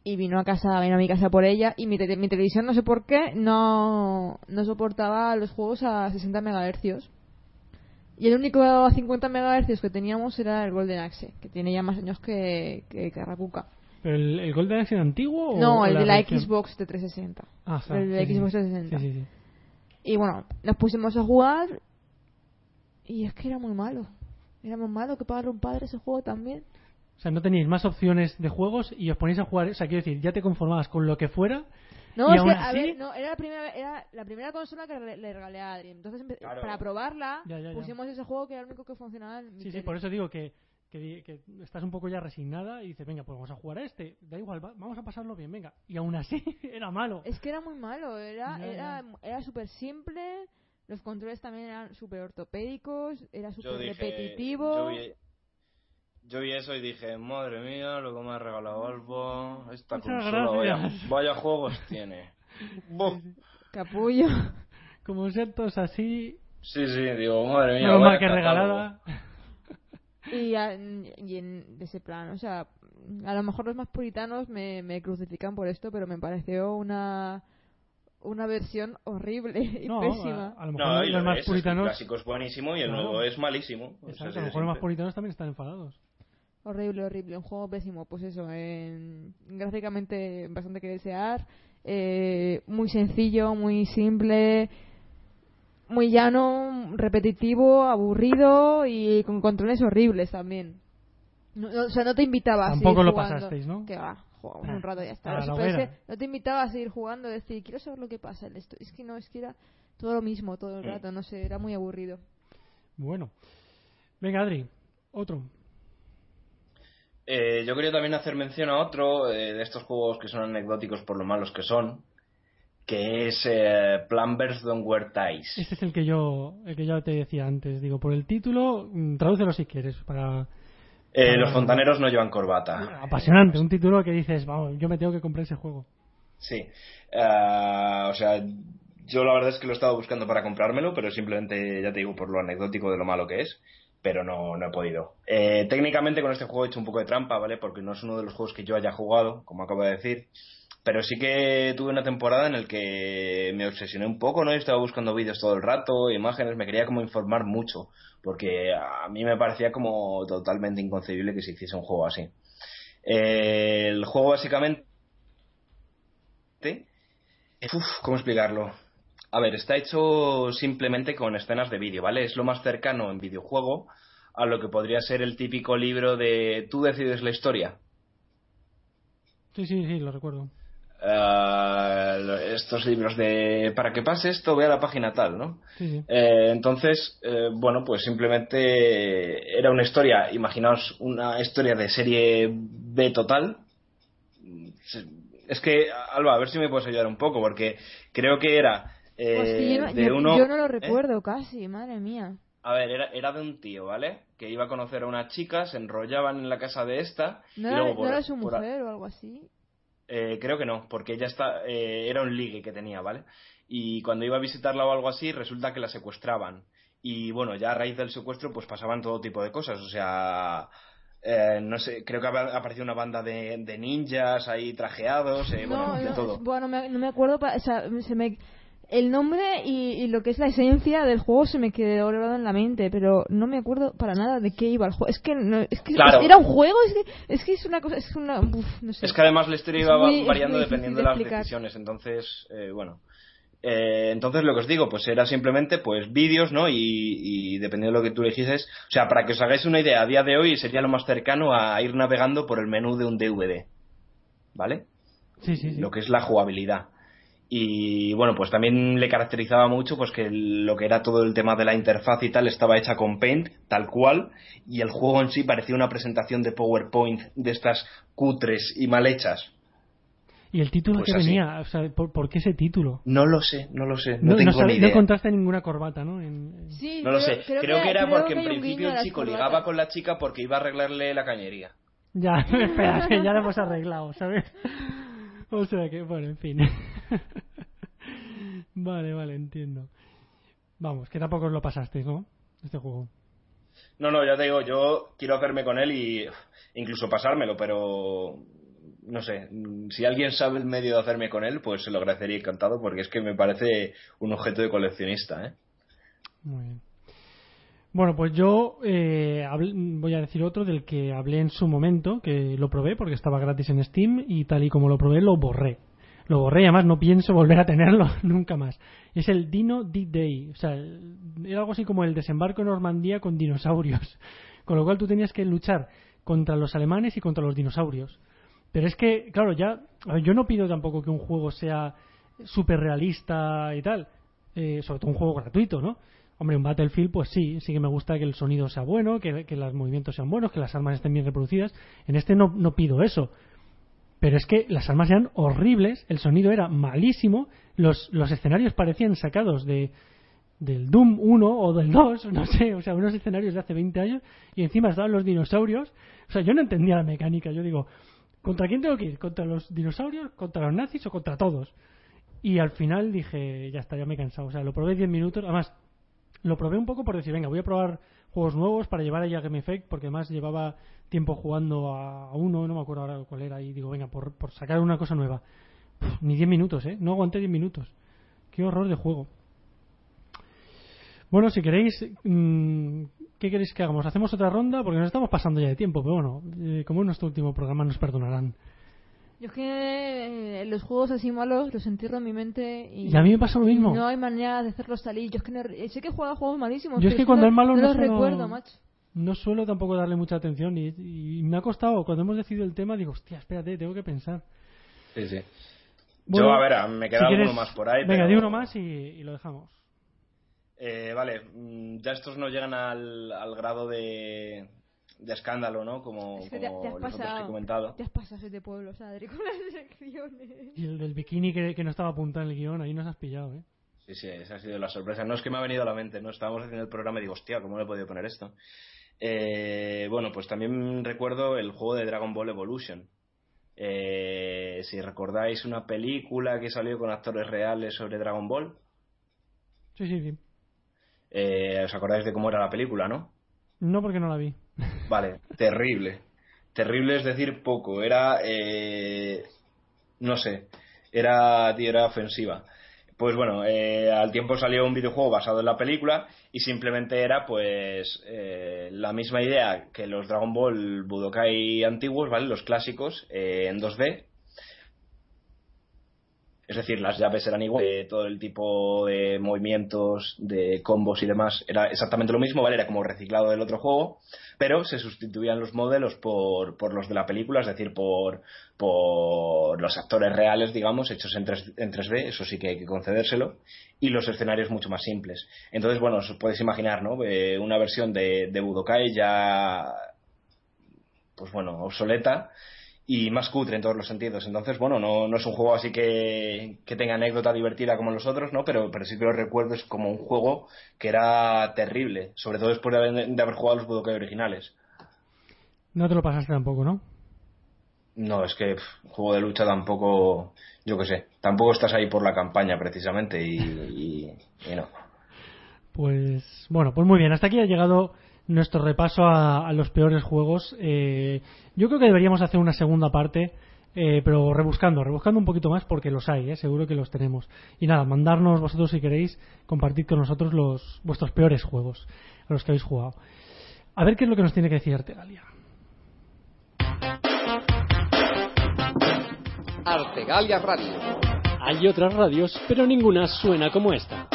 y vino a casa, vino a mi casa por ella, y mi, te- mi televisión, no sé por qué, no, no soportaba los juegos a 60 MHz. Y el único a 50 MHz que teníamos era el Golden Axe, que tiene ya más años que, que, que Rakuka. ¿Pero el, el Golden Axe antiguo o No, el de la versión? Xbox de 360. Ah, está, el de sí. Xbox 360. Sí, sí, sí. Y bueno, nos pusimos a jugar y es que era muy malo. Era muy malo que pagarle un padre ese juego también. O sea, no teníais más opciones de juegos y os ponéis a jugar. O sea, quiero decir, ya te conformabas con lo que fuera. No, ¿Y es aún que, a así? ver, no, era la primera, era la primera consola que le, regalé a Adri. Entonces, Claro. para probarla, Ya, ya, ya. pusimos ese juego que era el único que funcionaba en mi Sí, sí, por eso digo que, que, estás un poco ya resignada y dices, venga, pues vamos a jugar a este. Da igual, va- vamos a pasarlo bien, venga. Y aún así, era malo. Es que era muy malo, era, era, era súper simple, los controles también eran súper ortopédicos, era súper repetitivo. Yo vi, yo vi eso y dije, madre mía, lo que me ha regalado Albo, esta Muchas consola, vaya, juegos tiene. Buf. Capullo. Como sean todos así, Sí, sí, digo, madre mía. vaya que regalada. Y, a- y en de ese plan, o sea, a lo mejor los más puritanos me, me crucifican por esto, pero me pareció una una versión horrible y No, pésima. a, a lo mejor No, y los lo más es, el puritanos. clásico es buenísimo y el Claro. nuevo es malísimo. O sea, Exacto, a lo mejor los más puritanos también están enfadados. Horrible, horrible, un juego pésimo. Pues eso, en- gráficamente bastante que desear, eh, muy sencillo, muy simple, muy llano, repetitivo, aburrido y con controles horribles también. No- no- o sea, no te invitaba a seguir Tampoco lo jugando. pasasteis, ¿no? Que va, jugamos Ah, un rato y ya está. no te invitaba a seguir jugando, decir, quiero saber lo que pasa en esto. Es que no, es que era todo lo mismo todo el Mm. rato, no sé, era muy aburrido. Bueno. Venga, Adri, otro. Eh, yo quería también hacer mención a otro eh, de estos juegos que son anecdóticos por lo malos que son, que es eh, Plumbers Don't Wear Ties. Este es el que yo el que ya te decía antes. Digo, por el título, mm, tradúcelo si quieres. Para Eh, los fontaneros no llevan corbata. Apasionante, un título que dices, vamos, yo me tengo que comprar ese juego. Sí. Ah, o sea, yo la verdad es que lo he estado buscando para comprármelo, pero simplemente, ya te digo, por lo anecdótico de lo malo que es, pero no, no he podido. Eh, técnicamente con este juego he hecho un poco de trampa, ¿vale? Porque no es uno de los juegos que yo haya jugado, como acabo de decir. pero sí que tuve una temporada en la que me obsesioné un poco, ¿no? Y estaba buscando vídeos todo el rato, imágenes, me quería como informar mucho, porque a mí me parecía como totalmente inconcebible que se hiciese un juego así. Eh, el juego básicamente... Uf, ¿Cómo explicarlo? A ver, está hecho simplemente con escenas de vídeo, ¿vale? Es lo más cercano en videojuego a lo que podría ser el típico libro de tú decides la historia. Sí, sí, sí, lo recuerdo. Eh, estos libros de para que pase esto ve a la página tal, ¿no? Sí, sí. Eh, entonces, eh, bueno, pues simplemente era una historia, imaginaos una historia de serie B total. Es que, Alba, a ver si me puedes ayudar un poco, porque creo que era Pues que yo, no- de yo- uno... yo no lo ¿eh? recuerdo casi, madre mía. A ver, era, era de un tío, ¿vale? Que iba a conocer a una chica, se enrollaban en la casa de esta. ¿No y era, luego no por- era su por- mujer o algo así? eh, creo que no, porque ella está, eh, era un ligue que tenía, ¿vale? Y cuando iba a visitarla o algo así, resulta que la secuestraban. Y bueno, ya a raíz del secuestro, pues pasaban todo tipo de cosas. O sea, eh, no sé, creo que ha aparecido una banda de, de ninjas ahí trajeados, eh, bueno, no, de no, todo. bueno, me- no me acuerdo, pa- o sea, se me, el nombre y, y lo que es la esencia del juego se me quedó grabado en la mente, pero no me acuerdo para nada de qué iba el juego. Es que, no, es que Claro. era un juego, es que, es que es una cosa, es una, uf, no sé. Es que además la historia Es iba muy- variando dependiendo de de las explicar. decisiones. Entonces, eh, bueno. Eh, entonces lo que os digo, pues era simplemente pues vídeos, ¿no? Y, y dependiendo de lo que tú elegieses, o sea, para que os hagáis una idea, a día de hoy sería lo más cercano a ir navegando por el menú de un DVD, ¿vale? Sí, sí, sí. Lo que es la jugabilidad. Y bueno, pues también le caracterizaba mucho pues que lo que era todo el tema de la interfaz y tal estaba hecha con Paint, tal cual, y el juego en sí parecía una presentación de PowerPoint de estas cutres y mal hechas. ¿Y el título Pues que así. venía? O sea, ¿por, por qué ese título? No lo sé, no lo sé, no, No, tengo no sabe- ni no idea. encontraste ninguna corbata, ¿no? En- en- Sí, No lo creo- sé, creo, creo, que, era creo porque que en principio el chico corbatas. ligaba con la chica porque iba a arreglarle la cañería. Ya, espera, que ya lo hemos arreglado, ¿sabes? O sea que, bueno, en fin. vale, vale, entiendo. Vamos, que tampoco os lo pasasteis, ¿no? Este juego. No, no, ya te digo, yo quiero hacerme con él y incluso pasármelo, pero no sé, si alguien sabe el medio de hacerme con él, pues se lo agradecería encantado porque es que me parece un objeto de coleccionista, ¿eh? Muy bien. Bueno, pues yo eh, voy a decir otro del que hablé en su momento, que lo probé porque estaba gratis en Steam y tal y como lo probé lo borré. Lo borré y además no pienso volver a tenerlo nunca más. Es el Dino D-Day. O sea, era algo así como el desembarco en Normandía con dinosaurios. Con lo cual tú tenías que luchar contra los alemanes y contra los dinosaurios. Pero es que, claro, ya. yo no pido tampoco que un juego sea súper realista y tal. Eh, sobre todo un juego gratuito, ¿no? Hombre, un Battlefield, pues sí, sí que me gusta que el sonido sea bueno, que, que los movimientos sean buenos, que las armas estén bien reproducidas. En este no, no pido eso. Pero es que las armas eran horribles, el sonido era malísimo, los, los escenarios parecían sacados de del Doom 1 o del 2, no sé, o sea, unos escenarios de hace 20 años y encima estaban los dinosaurios. O sea, yo no entendía la mecánica, yo digo, ¿contra quién tengo que ir? ¿Contra los dinosaurios, contra los nazis o contra todos? Y al final dije, ya está, ya me he cansado. O sea, lo probé 10 minutos. Además, lo probé un poco por decir, venga, voy a probar juegos nuevos para llevar a Game Effect, porque además llevaba tiempo jugando a uno, no me acuerdo ahora cuál era, y digo, venga, por, por sacar una cosa nueva. Pff, ni 10 minutos, ¿eh? No aguanté 10 minutos. Qué horror de juego. Bueno, si queréis, mm, ¿qué queréis que hagamos? ¿Hacemos otra ronda? Porque nos estamos pasando ya de tiempo, pero bueno, eh, como es nuestro último programa, nos perdonarán. Yo es que eh, los juegos así malos los entierro en mi mente y, Y a mí me pasa lo mismo. no hay manera de hacerlos salir. Yo es que no, re- sé que he jugado juegos malísimos. Yo es que cuando no, es malo no no los suelo- recuerdo, macho. No suelo tampoco darle mucha atención y, y me ha costado, cuando hemos decidido el tema, digo, hostia, espérate, tengo que pensar. Sí, sí. Bueno, Yo, a ver, a- me queda si alguno quieres- más por ahí. Venga, pero- di uno más y, y lo dejamos. Eh, vale, mm, ya estos no llegan al, al grado de, de escándalo, ¿no? Como, Es que te, como te has los que he pasado. comentado. Te has pasado de pueblos, Adri, con las secciones. Y el del bikini que, que no estaba apuntado en el guion, ahí nos has pillado, ¿eh? Sí, sí, esa ha sido la sorpresa. No es que me ha venido a la mente, ¿no? Estábamos haciendo el programa y digo, hostia, ¿cómo le he podido poner esto? Eh, bueno, pues también recuerdo el juego de Dragon Ball Evolution. Eh, si recordáis una película que salió con actores reales sobre Dragon Ball, Sí, sí, sí. eh, os acordáis de cómo era la película, ¿no? No porque no la vi. Vale, terrible. Terrible es decir poco. Era. eh, no sé, era, era ofensiva. Pues bueno, eh, al tiempo salió un videojuego basado en la película y simplemente era pues eh, la misma idea que los Dragon Ball Budokai antiguos, ¿vale? Los clásicos eh, en 2D, es decir, las llaves eran igual, eh, todo el tipo de movimientos, de combos y demás era exactamente lo mismo, ¿vale? Era como reciclado del otro juego, pero se sustituían los modelos por, por los de la película, es decir, por, por los actores reales, digamos, hechos en, 3, en 3D, eso sí que hay que concedérselo, y los escenarios mucho más simples. Entonces, bueno, os podéis imaginar, ¿no? Eh, una versión de, de Budokai ya, pues bueno, obsoleta, y más cutre en todos los sentidos. Entonces, bueno, no, no es un juego así que, que, tenga anécdota divertida como los otros, ¿no? Pero, pero sí que lo recuerdo es como un juego que era terrible, sobre todo después de haber, de haber jugado los Budokai originales. No te lo pasaste tampoco, ¿no? No, es que pff, juego de lucha tampoco, yo qué sé, tampoco estás ahí por la campaña precisamente y, y, y no. Pues bueno, pues muy bien, hasta aquí ha llegado nuestro repaso a, a los peores juegos. Eh, yo creo que deberíamos hacer una segunda parte, eh, pero rebuscando, rebuscando un poquito más porque los hay, eh, seguro que los tenemos. Y nada, mandarnos vosotros si queréis, compartir con nosotros los vuestros peores juegos, a los que habéis jugado. A ver qué es lo que nos tiene que decir Artegalia. Artegalia Radio. Hay otras radios, pero ninguna suena como esta.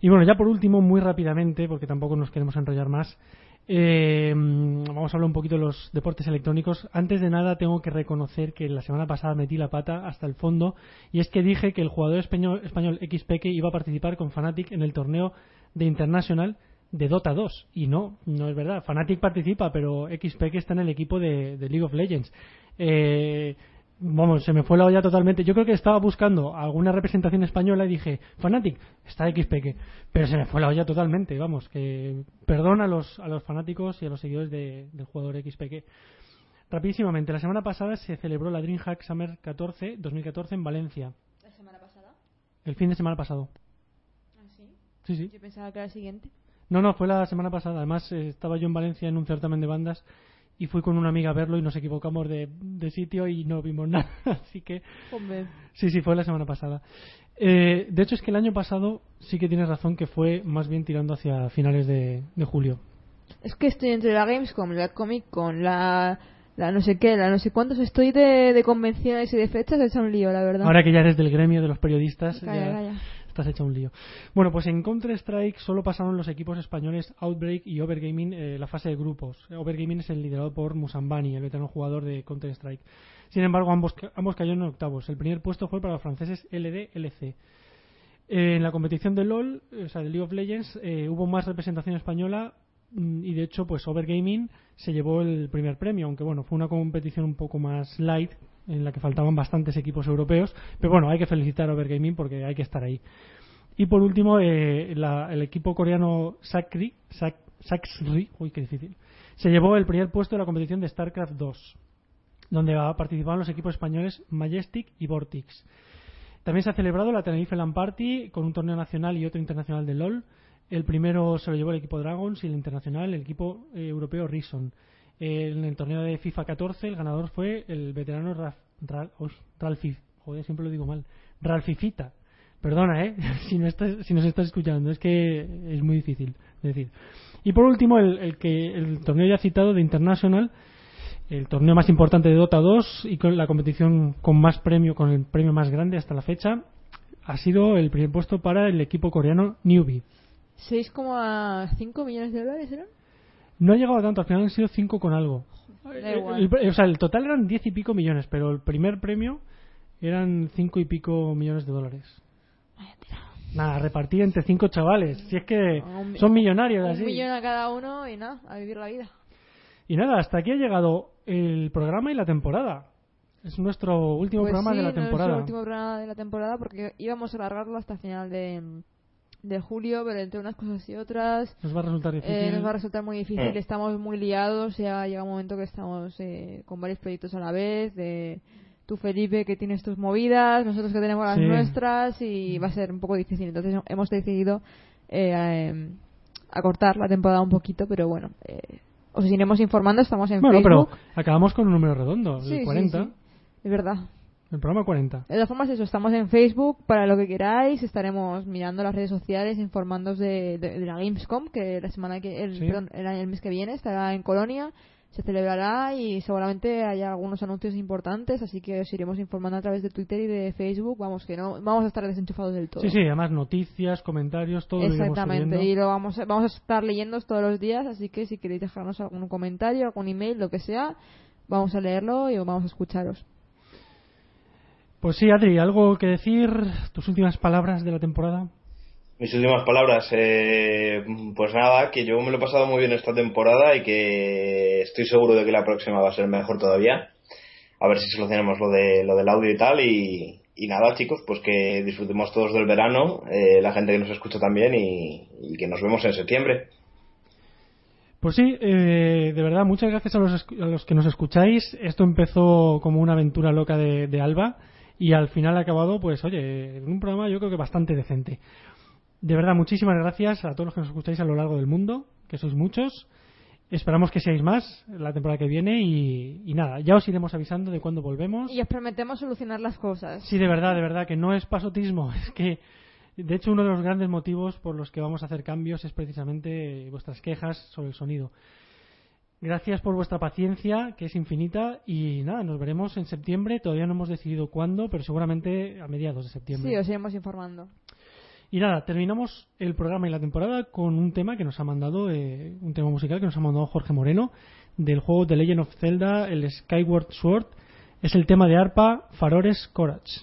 Y bueno, ya por último, muy rápidamente, porque tampoco nos queremos enrollar más, eh, vamos a hablar un poquito de los deportes electrónicos. Antes de nada, tengo que reconocer que la semana pasada metí la pata hasta el fondo, y es que dije que el jugador español, español XPK iba a participar con Fnatic en el torneo de International de Dota 2. Y no, no es verdad. Fnatic participa, pero XPK está en el equipo de, de League of Legends. Eh, vamos, se me fue la olla totalmente. Yo creo que estaba buscando alguna representación española y dije, Fanatic, está XPQ. Pero se me fue la olla totalmente, vamos, que perdón a los, a los fanáticos y a los seguidores de, del jugador XPQ. Rapidísimamente, la semana pasada se celebró la DreamHack Summer 14, 2014 en Valencia. ¿La semana pasada? El fin de semana pasado. ¿Ah, sí? Sí, sí. Yo pensaba que era el siguiente. No, no, fue la semana pasada. Además, eh, estaba yo en Valencia en un certamen de bandas y fui con una amiga a verlo y nos equivocamos de, de sitio y no vimos nada. Así que. Hombre. Sí, sí, fue la semana pasada. Eh, de hecho, es que el año pasado sí que tienes razón que fue más bien tirando hacia finales de, de julio. Es que estoy entre la Gamescom, la Comic Con, la, la no sé qué, la no sé cuántos. Estoy de, de convenciones y de fechas, hecho un lío, la verdad. Ahora que ya eres del gremio de los periodistas, Calla, ya calla. Estás hecho un lío. Bueno, pues en Counter-Strike solo pasaron los equipos españoles Outbreak y Overgaming eh, la fase de grupos. Overgaming es el liderado por Musambani, el veterano jugador de Counter-Strike. Sin embargo, ambos, ambos cayeron en octavos. El primer puesto fue para los franceses LD-LC. Eh, en la competición de LOL, eh, o sea, de League of Legends, eh, hubo más representación española mm, y de hecho, pues Overgaming se llevó el primer premio, aunque bueno, fue una competición un poco más light, en la que faltaban bastantes equipos europeos, pero bueno, hay que felicitar a Overgaming porque hay que estar ahí. Y por último, eh, la- el equipo coreano Sakri, uy, qué difícil, se llevó el primer puesto de la competición de StarCraft 2, donde participaban los equipos españoles Majestic y Vortix. También se ha celebrado la Tenerife LAN Party con un torneo nacional y otro internacional de LOL. El primero se lo llevó el equipo Dragons y el internacional el equipo eh, europeo Rison. En el torneo de FIFA 14 el ganador fue el veterano Raf, Ra- os- Ralfi, joder, siempre lo digo mal, Ralfifita. Perdona, ¿eh? si, no estás, si nos estás escuchando, es que es muy difícil decir. Y por último, el, el que, el torneo ya citado de International, el torneo más importante de Dota 2 y con la competición con más premio, con el premio más grande hasta la fecha, ha sido el primer puesto para el equipo coreano Newbie. 6,5 millones de dólares eran. No ha llegado a tanto, al final han sido 5 con algo. Da Eh, igual. el- o sea, el total eran 10 y pico millones, pero el primer premio eran 5 y pico millones de dólares. Nada, repartir entre 5 chavales. Si es que un son millonarios Un así. millón a cada uno y nada, a vivir la vida. Y nada, hasta aquí ha llegado el programa y la temporada. Es nuestro último Pues programa sí, de la no es temporada. el último programa de la temporada porque íbamos a alargarlo hasta final de, de julio, pero entre unas cosas y otras Nos va a resultar difícil. eh, nos va a resultar muy difícil. Mm. Estamos muy liados, ya llega un momento que estamos eh, con varios proyectos a la vez. De tú, Felipe, que tienes tus movidas, nosotros que tenemos las Sí. nuestras y va a ser un poco difícil. Entonces hemos decidido eh, eh, acortar la temporada un poquito, pero bueno. eh, os iremos informando, estamos en Bueno, Facebook. pero acabamos con un número redondo, Sí, el sí, 40. sí. Es verdad. El programa 40. De todas formas, eso, estamos en Facebook para lo que queráis. Estaremos mirando las redes sociales, informándoos de, de- de la Gamescom, que la semana que, el, Sí. perdón, el, el mes que viene estará en Colonia. Se celebrará y seguramente haya algunos anuncios importantes, así que os iremos informando a través de Twitter y de Facebook. Vamos, que no vamos a estar desenchufados del todo. Sí, sí, además noticias, comentarios, todo lo Exactamente, subiendo. y lo vamos a, vamos a estar leyendo todos los días, así que si queréis dejarnos algún comentario, algún email, lo que sea, vamos a leerlo y vamos a escucharos. Pues sí, Adri, ¿algo que decir? ¿Tus últimas palabras de la temporada? Mis últimas palabras, eh, pues nada, que yo me lo he pasado muy bien esta temporada y que estoy seguro de que la próxima va a ser mejor todavía. A ver si solucionamos lo de lo del audio y tal y, y nada, chicos, pues que disfrutemos todos del verano, eh, la gente que nos escucha también y, y que nos vemos en septiembre. Pues sí, eh, de verdad, muchas gracias a los, a los que nos escucháis. Esto empezó como una aventura loca de, de Alba y al final ha acabado, pues oye, en un programa yo creo que bastante decente. De verdad, muchísimas gracias a todos los que nos escucháis a lo largo del mundo, que sois muchos. Esperamos que seáis más la temporada que viene y, y nada, ya os iremos avisando de cuándo volvemos. Y os prometemos solucionar las cosas. Sí, de verdad, de verdad, que no es pasotismo. Es que, de hecho, uno de los grandes motivos por los que vamos a hacer cambios es precisamente vuestras quejas sobre el sonido. Gracias por vuestra paciencia, que es infinita. Y nada, nos veremos en septiembre. Todavía no hemos decidido cuándo, pero seguramente a mediados de septiembre. Sí, os iremos informando. Y nada, terminamos el programa y la temporada con un tema que nos ha mandado, eh, un tema musical que nos ha mandado Jorge Moreno, del juego The Legend of Zelda, el Skyward Sword. Es el tema de arpa Farores Courage.